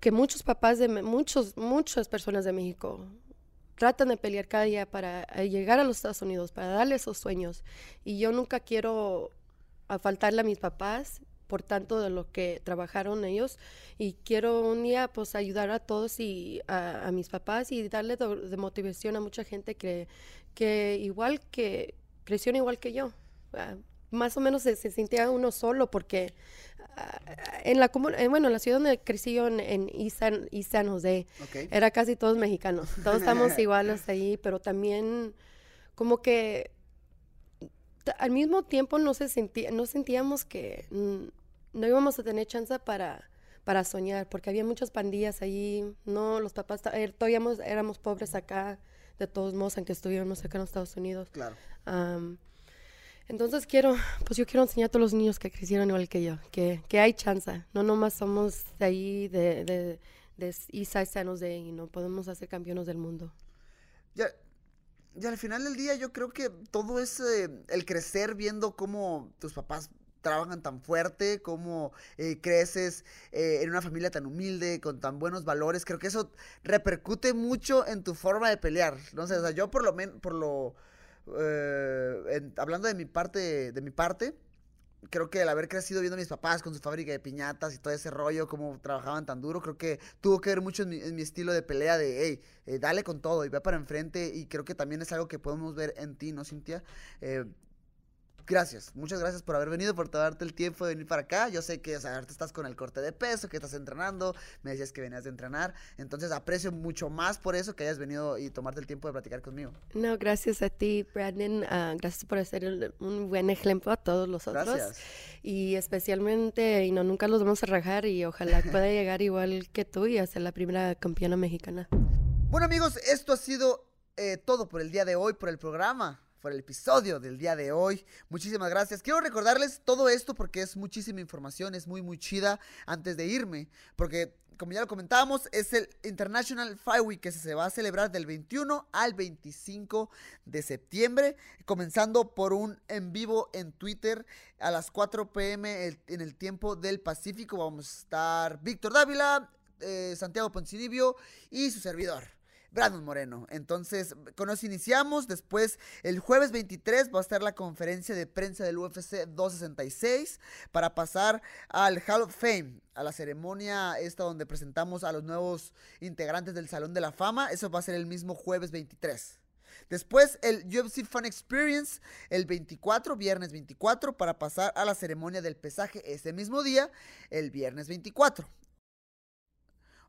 que muchos papás de muchos muchas personas de México tratan de pelear cada día para eh, llegar a los Estados Unidos, para darle esos sueños. Y yo nunca quiero faltarle a mis papás por tanto de lo que trabajaron ellos y quiero un día pues ayudar a todos y a, mis papás y darle de, de motivación a mucha gente que, que igual que crecieron igual que yo. Más o menos se, se sentía uno solo porque ah, en la eh, bueno, en la ciudad donde crecí yo en, en East San, East San José, Ok. era casi todos mexicanos. Todos estamos iguales ahí, pero también como que al mismo tiempo no se sentía, no sentíamos que no íbamos a tener chance para para soñar, porque había muchas pandillas ahí, no, los papás er- todavía éramos, éramos pobres acá, de todos modos, aunque estuviéramos acá en los Estados Unidos. Claro. Entonces quiero, pues yo quiero enseñar a todos los niños que crecieron igual que yo, que, que hay chance, no nomás somos de ahí, de, de, de East Side San Jose, y no podemos hacer campeones del mundo. Ya, y al final del día yo creo que todo es eh, el crecer viendo cómo tus papás trabajan tan fuerte, cómo eh, creces eh, en una familia tan humilde, con tan buenos valores, creo que eso repercute mucho en tu forma de pelear, no sé, o sea, yo por lo menos, por lo, eh, en- hablando de mi parte, de mi parte, creo que el haber crecido viendo a mis papás con su fábrica de piñatas y todo ese rollo, cómo trabajaban tan duro, creo que tuvo que ver mucho en mi, estilo de pelea de, hey, eh, dale con todo y ve para enfrente. Y creo que también es algo que podemos ver en ti, ¿no, Cintia? Eh, Gracias, muchas gracias por haber venido, por darte el tiempo de venir para acá. Yo sé que o sea, ahorita estás con el corte de peso, que estás entrenando, me decías que venías de entrenar, entonces aprecio mucho más por eso que hayas venido y tomarte el tiempo de platicar conmigo. No, gracias a ti, Brandon. ah, gracias por ser el- un buen ejemplo a todos los otros. Gracias. Y especialmente, y no, nunca los vamos a rajar y ojalá pueda llegar igual que tú y ser la primera campeona mexicana. Bueno amigos, esto ha sido eh, todo por el día de hoy, por el programa, por el episodio del día de hoy. Muchísimas gracias. Quiero recordarles todo esto porque es muchísima información, es muy muy chida antes de irme, porque como ya lo comentábamos, es el International Fight Week que se va a celebrar del 21 al 25 de septiembre, comenzando por un en vivo en Twitter a las 4 pm en el tiempo del Pacífico. Vamos a estar Víctor Dávila, eh, Santiago Poncinibio y su servidor. Brandon Moreno. Entonces, con eso iniciamos. Después, el jueves 23 va a estar la conferencia de prensa del UFC 266 para pasar al Hall of Fame, a la ceremonia esta donde presentamos a los nuevos integrantes del Salón de la Fama. Eso va a ser el mismo jueves 23. Después el UFC Fun Experience el 24, viernes 24, para pasar a la ceremonia del pesaje ese mismo día, el viernes 24.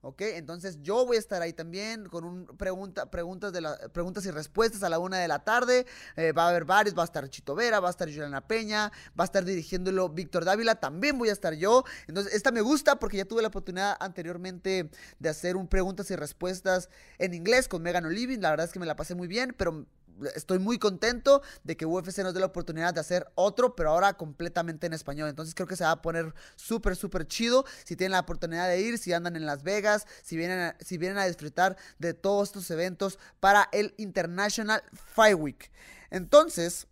Ok, entonces yo voy a estar ahí también con un pregunta, preguntas, de la, preguntas y respuestas a la una de la tarde. Eh, va a haber varios, va a estar Chito Vera, va a estar Juliana Peña, va a estar dirigiéndolo Víctor Dávila, también voy a estar yo. Entonces, esta me gusta porque ya tuve la oportunidad anteriormente de hacer un preguntas y respuestas en inglés con Megan Olivin. La verdad es que me la pasé muy bien, pero estoy muy contento de que UFC nos dé la oportunidad de hacer otro, pero ahora completamente en español. Entonces creo que se va a poner súper, súper chido. Si tienen la oportunidad de ir, si andan en Las Vegas, si vienen a, si vienen a disfrutar de todos estos eventos para el International Fight Week. Entonces,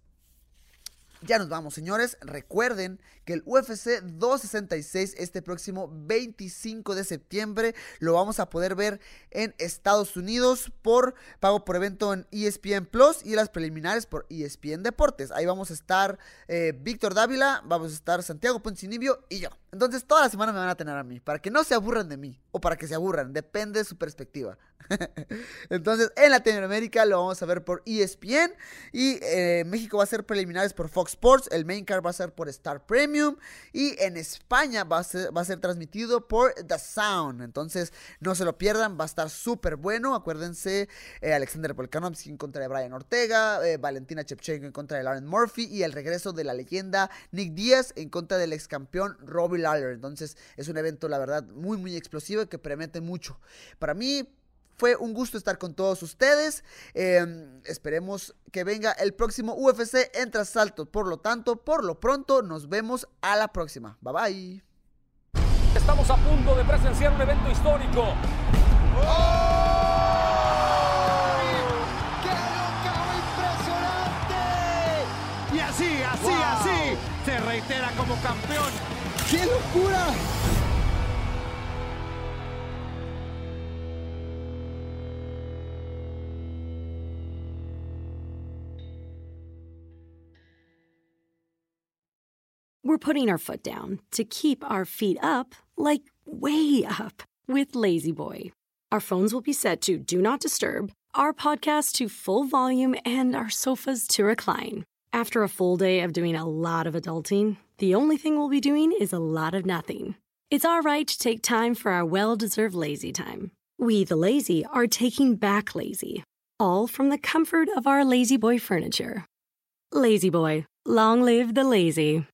ya nos vamos, señores. Recuerden que el UFC 266 este próximo 25 de septiembre lo vamos a poder ver en Estados Unidos por pago por evento en ESPN Plus y las preliminares por ESPN Deportes. Ahí vamos a estar eh, Víctor Dávila, vamos a estar Santiago Poncinibio y yo. Entonces toda la semana me van a tener a mí, para que no se aburran de mí o para que se aburran, depende de su perspectiva. Entonces en Latinoamérica lo vamos a ver por ESPN y eh, México va a ser preliminares por Fox Sports, el main card va a ser por Star Premium y en España va a ser, transmitido por The Sound. Entonces no se lo pierdan, va a estar súper bueno. Acuérdense, eh, Alexander Volkanovski en contra de Brian Ortega, eh, Valentina Shevchenko en contra de Lauren Murphy y el regreso de la leyenda Nick Díaz en contra del ex campeón Robbie Lawler. Entonces es un evento, la verdad, muy, muy explosivo y que promete mucho. Para mí, fue un gusto estar con todos ustedes. Eh, esperemos que venga el próximo UFC entre asaltos. Por lo tanto, por lo pronto, nos vemos a la próxima. Bye bye. Estamos a punto de presenciar un evento histórico. Y así, así, así, se reitera como campeón. ¡Qué locura! We're putting our foot down to keep our feet up, like way up, with Lazy Boy. Our phones will be set to Do Not Disturb, our podcast to full volume, and our sofas to recline. After a full day of doing a lot of adulting, the only thing we'll be doing is a lot of nothing. It's our right to take time for our well deserved lazy time. We, the lazy, are taking back lazy, all from the comfort of our Lazy Boy furniture. Lazy Boy, long live the lazy.